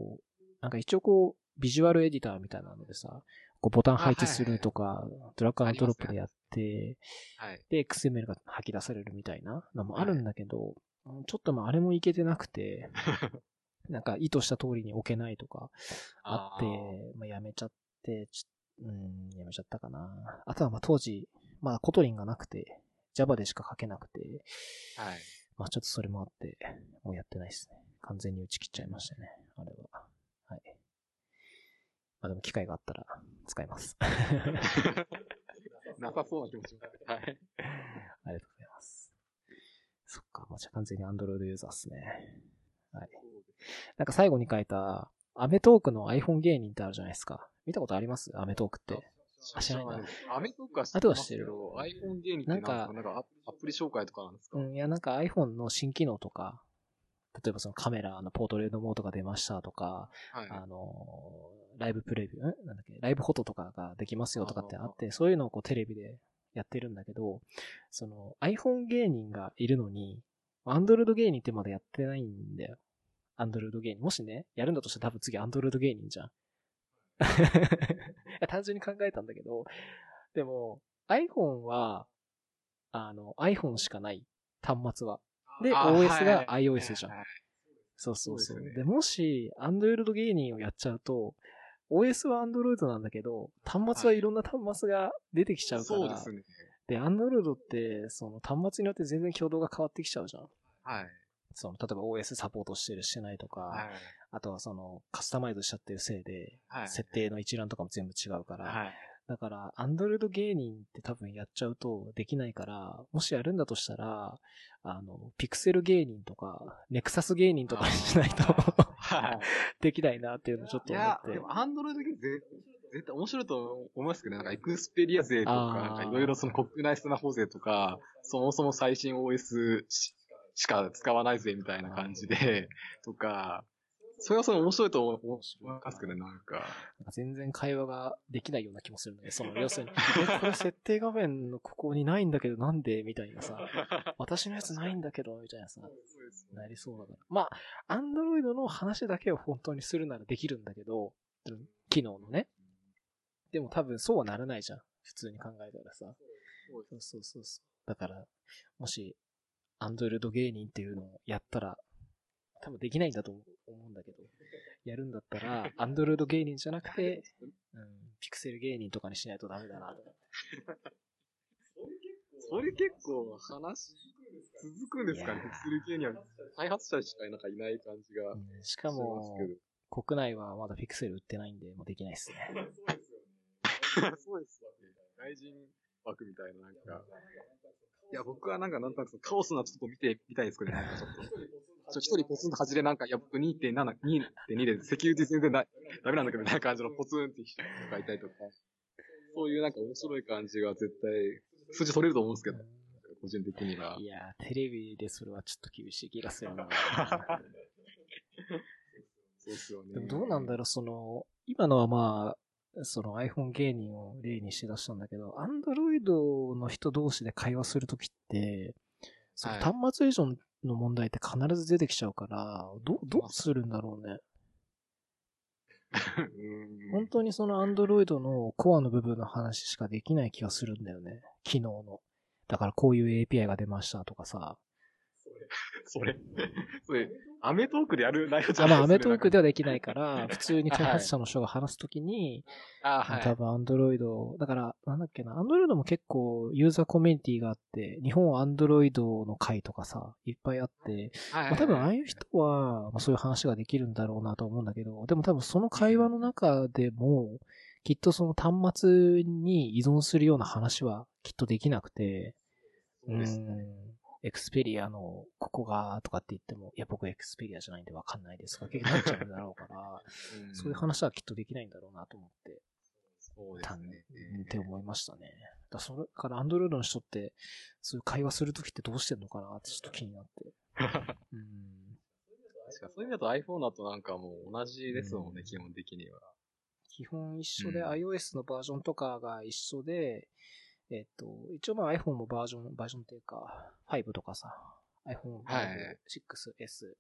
なんか一応こう、ビジュアルエディターみたいなのでさ、こうボタン配置するとか、ドラッグアンドロップでやって。で、XML が吐き出されるみたいなのもあるんだけど、うんちょっとまああれもいけてなくて、*laughs* なんか意図した通りに置けないとかあって、まあやめちゃって、うん、やめちゃったかな。あとはまあ当時、まあ Kotlin がなくて、Java でしか書けなくて、はい。まあちょっとそれもあって、もうやってないですね。完全に打ち切っちゃいましたね、あれは。はい。まあでも機会があったら使います。*laughs* なさそうな気持ちも。はい。ありがとうございます。そっか、まあ、じゃあ完全に Android ユーザーっすね。はい。なんか最後に書いた、アメトークの iPhone 芸人ってあるじゃないですか。見たことあります？アメトークって。あ知らないなアメトークは知あとは知ってる iPhone 芸人ってなんか、なんかアアプリ紹介とかなんですか、うん、いや、なんか iPhone の新機能とか、例えばそのカメラのポートレートモードが出ましたとか、はい。あのー、ライブプレビュー、ん？なんだっけ、ライブフォトとかができますよとかってあって、そういうのをこうテレビでやってるんだけど、その iPhone 芸人がいるのに、Android 芸人ってまだやってないんだよ。Android 芸人。もしね、やるんだとしたら多分次 Android 芸人じゃん。*laughs* 単純に考えたんだけど、でも iPhone は、あの iPhone しかない端末は。で、あ OS がはい iOS じゃん。はいそうそうそう。でねもし、アンドロイド芸人をやっちゃうと、OS はアンドロイドなんだけど、端末はいろんな端末が出てきちゃうから、そうですね。で、アンドロイドって、その端末によって全然挙動が変わってきちゃうじゃん。はい。その、例えば OS サポートしてるしてないとか、はい。あとはその、カスタマイズしちゃってるせいで、はい。設定の一覧とかも全部違うから、はい。だから、アンドロイド芸人って多分やっちゃうとできないから、もしやるんだとしたら、あの、ピクセル芸人とか、ネクサス芸人とかにしないと、はい。*laughs* できないなっていうのをちょっいや、と思ってで。も、アンドロイドゲーム絶絶対面白いと思いますけどね。なんか、エクスペリア勢とかいろいろその国内スマホ勢とか、そもそも最新 OS ししか使わないぜみたいな感じで、とか、それはそれ面白いと思いますけどね、なんか。全然会話ができないような気もするので、その、要するに、え、これ設定画面のここにないんだけどなんでみたいなさ、*laughs* 私のやつないんだけど、みたいなさ、なりそうだから。まあ、アンドロイドの話だけを本当にするならできるんだけど、うん機能のね。でも多分そうはならないじゃん。普通に考えたらさ。そうそうそうそう。だから、もし、アンドロイド芸人っていうのをやったら、多分できないんだと思うんだけど、やるんだったら、*laughs* アンドロイド芸人じゃなくて、うん、ピクセル芸人とかにしないとダメだなと思って。*laughs* それ結構話、続くんですかねピクセル系には開発者しかなんかいない感じがうんしかも。国内はまだピクセル売ってないんで、もうできないっすね。*laughs* そうですよね。外人枠みたいな、なんか。いや、僕はなんか、なんとなくカオスなちょっと見てみたいですけどね、なんかちょっと。ちょ、一人ポツンと外れなんか、いや、僕2.7、2.2で、セキュリティ全然なダメなんだけど、みたいな感じのポツンって人がいたりとか。そういうなんか面白い感じが絶対、数字取れると思うんですけど、個人的には。いやー、テレビでそれはちょっと厳しい気がするな。*laughs* そうですよね。どうなんだろう、その、今のはまあ、その iPhone 芸人を例にして出したんだけど、Android の人同士で会話するときって、そのはい端末以上の問題って必ず出てきちゃうから、どう、どうするんだろうね。*laughs* うん本当にその Android のコアの部分の話しかできない気がするんだよね。機能の。だからこういう API が出ましたとかさ。*laughs* それ、それ、アメトークでやる内容じゃあ、まあ、ないですね。アメトークでは。はできないから、普通に開発者の人が話すときに、あ、はい。多分アンドロイド、だから、なんだっけな、アンドロイドも結構ユーザーコミュニティがあって、日本アンドロイドの会とかさ、いっぱいあって、はいまあ、多分ああいう人は、まあ、そういう話ができるんだろうなと思うんだけど、でも多分その会話の中でも、きっとその端末に依存するような話はきっとできなくて。エクスペリアのここがとかって言っても、いや僕エクスペリアじゃないんでわかんないですが、結局なっちゃうんだろうから、んそういう話はきっとできないんだろうなと思って。そうですね。って思いましたね。だそれから、アンドロイドの人って、そういう会話するときってどうしてんのかなってちょっと気になって。*laughs* うん。確かそういう意味だと iPhone だとなんかもう同じですもんね、うん基本的には。基本一緒で、うん iOS のバージョンとかが一緒で、えっと、一応まあ iPhone もバージョン、バージョンっていうか、5とかさ、iPhone 5、はい6、S、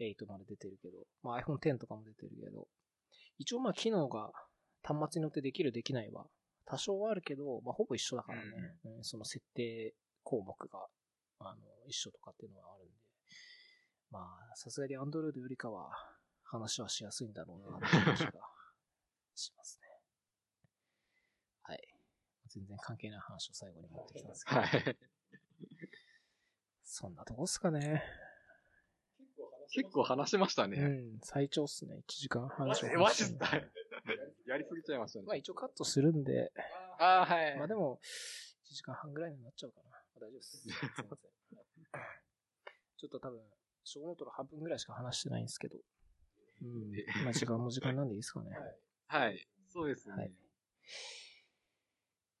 8まで出てるけど、まあ iPhone X とかも出てるけど、一応まあ機能が端末によってできるできないは、多少はあるけど、まあほぼ一緒だからね。うんその設定項目が、あの、一緒とかっていうのはあるんで。まあ、さすがに Android よりかは、話はしやすいんだろうな、っていう気がします。全然関係ない話を最後に持ってきたんですけど。はい。そんなとこっすかね。結構話しましたうね。ん、最長っすね。1時間半以上え、マジっすか？やりすぎちゃいましたね。まあ一応カットするんで、ああ、はい。まあでも、1時間半ぐらいになっちゃうかな。大丈夫です。*laughs* すいません。ちょっと多分、小ノートの半分ぐらいしか話してないんですけど。うん。まあ時間も時間なんでいいですかね。はい。そうですね。はい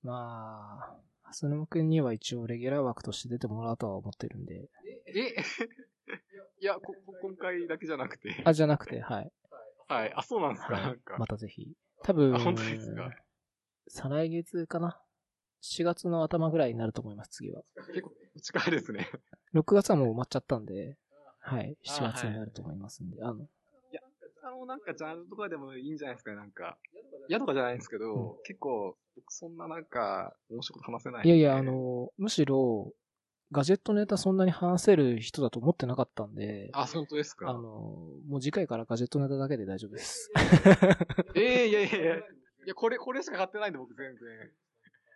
まあ、ハスヌム君には一応レギュラー枠として出てもらうとは思ってるんで。え *laughs* いやこ、こ今回だけじゃなくて。あ、じゃなくて、はい。はい。あ、そうなんですか、はないんか。またぜひ。多分、あ本当ですか？再来月かな ?7 月の頭ぐらいになると思います、次は。結構近いですね。6月はもう埋まっちゃったんで、はい。7あ月になると思いますんで、あの、あの、なんかジャンルとかでもいいんじゃないですか、なんか。嫌とかじゃないんですけど、結構、僕そんななんか、面白いこと話せないんで。いやいや、あ、の、むしろ、ガジェットネタそんなに話せる人だと思ってなかったんで、あ、本当ですか？あの、もう次回からガジェットネタだけで大丈夫です。*laughs* ええいやいやいや。いや、これ、これしか買ってないんで、僕全然。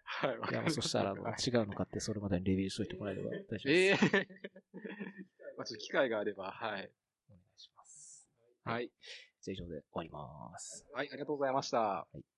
はい、わいや、そしたら、違うの買ってそれまでにレビューしといてもらえれば大丈夫です。ええ *laughs* まあちょっと機会があれば、はい。はい。じゃあ以上で終わります。はい、ありがとうございました。はい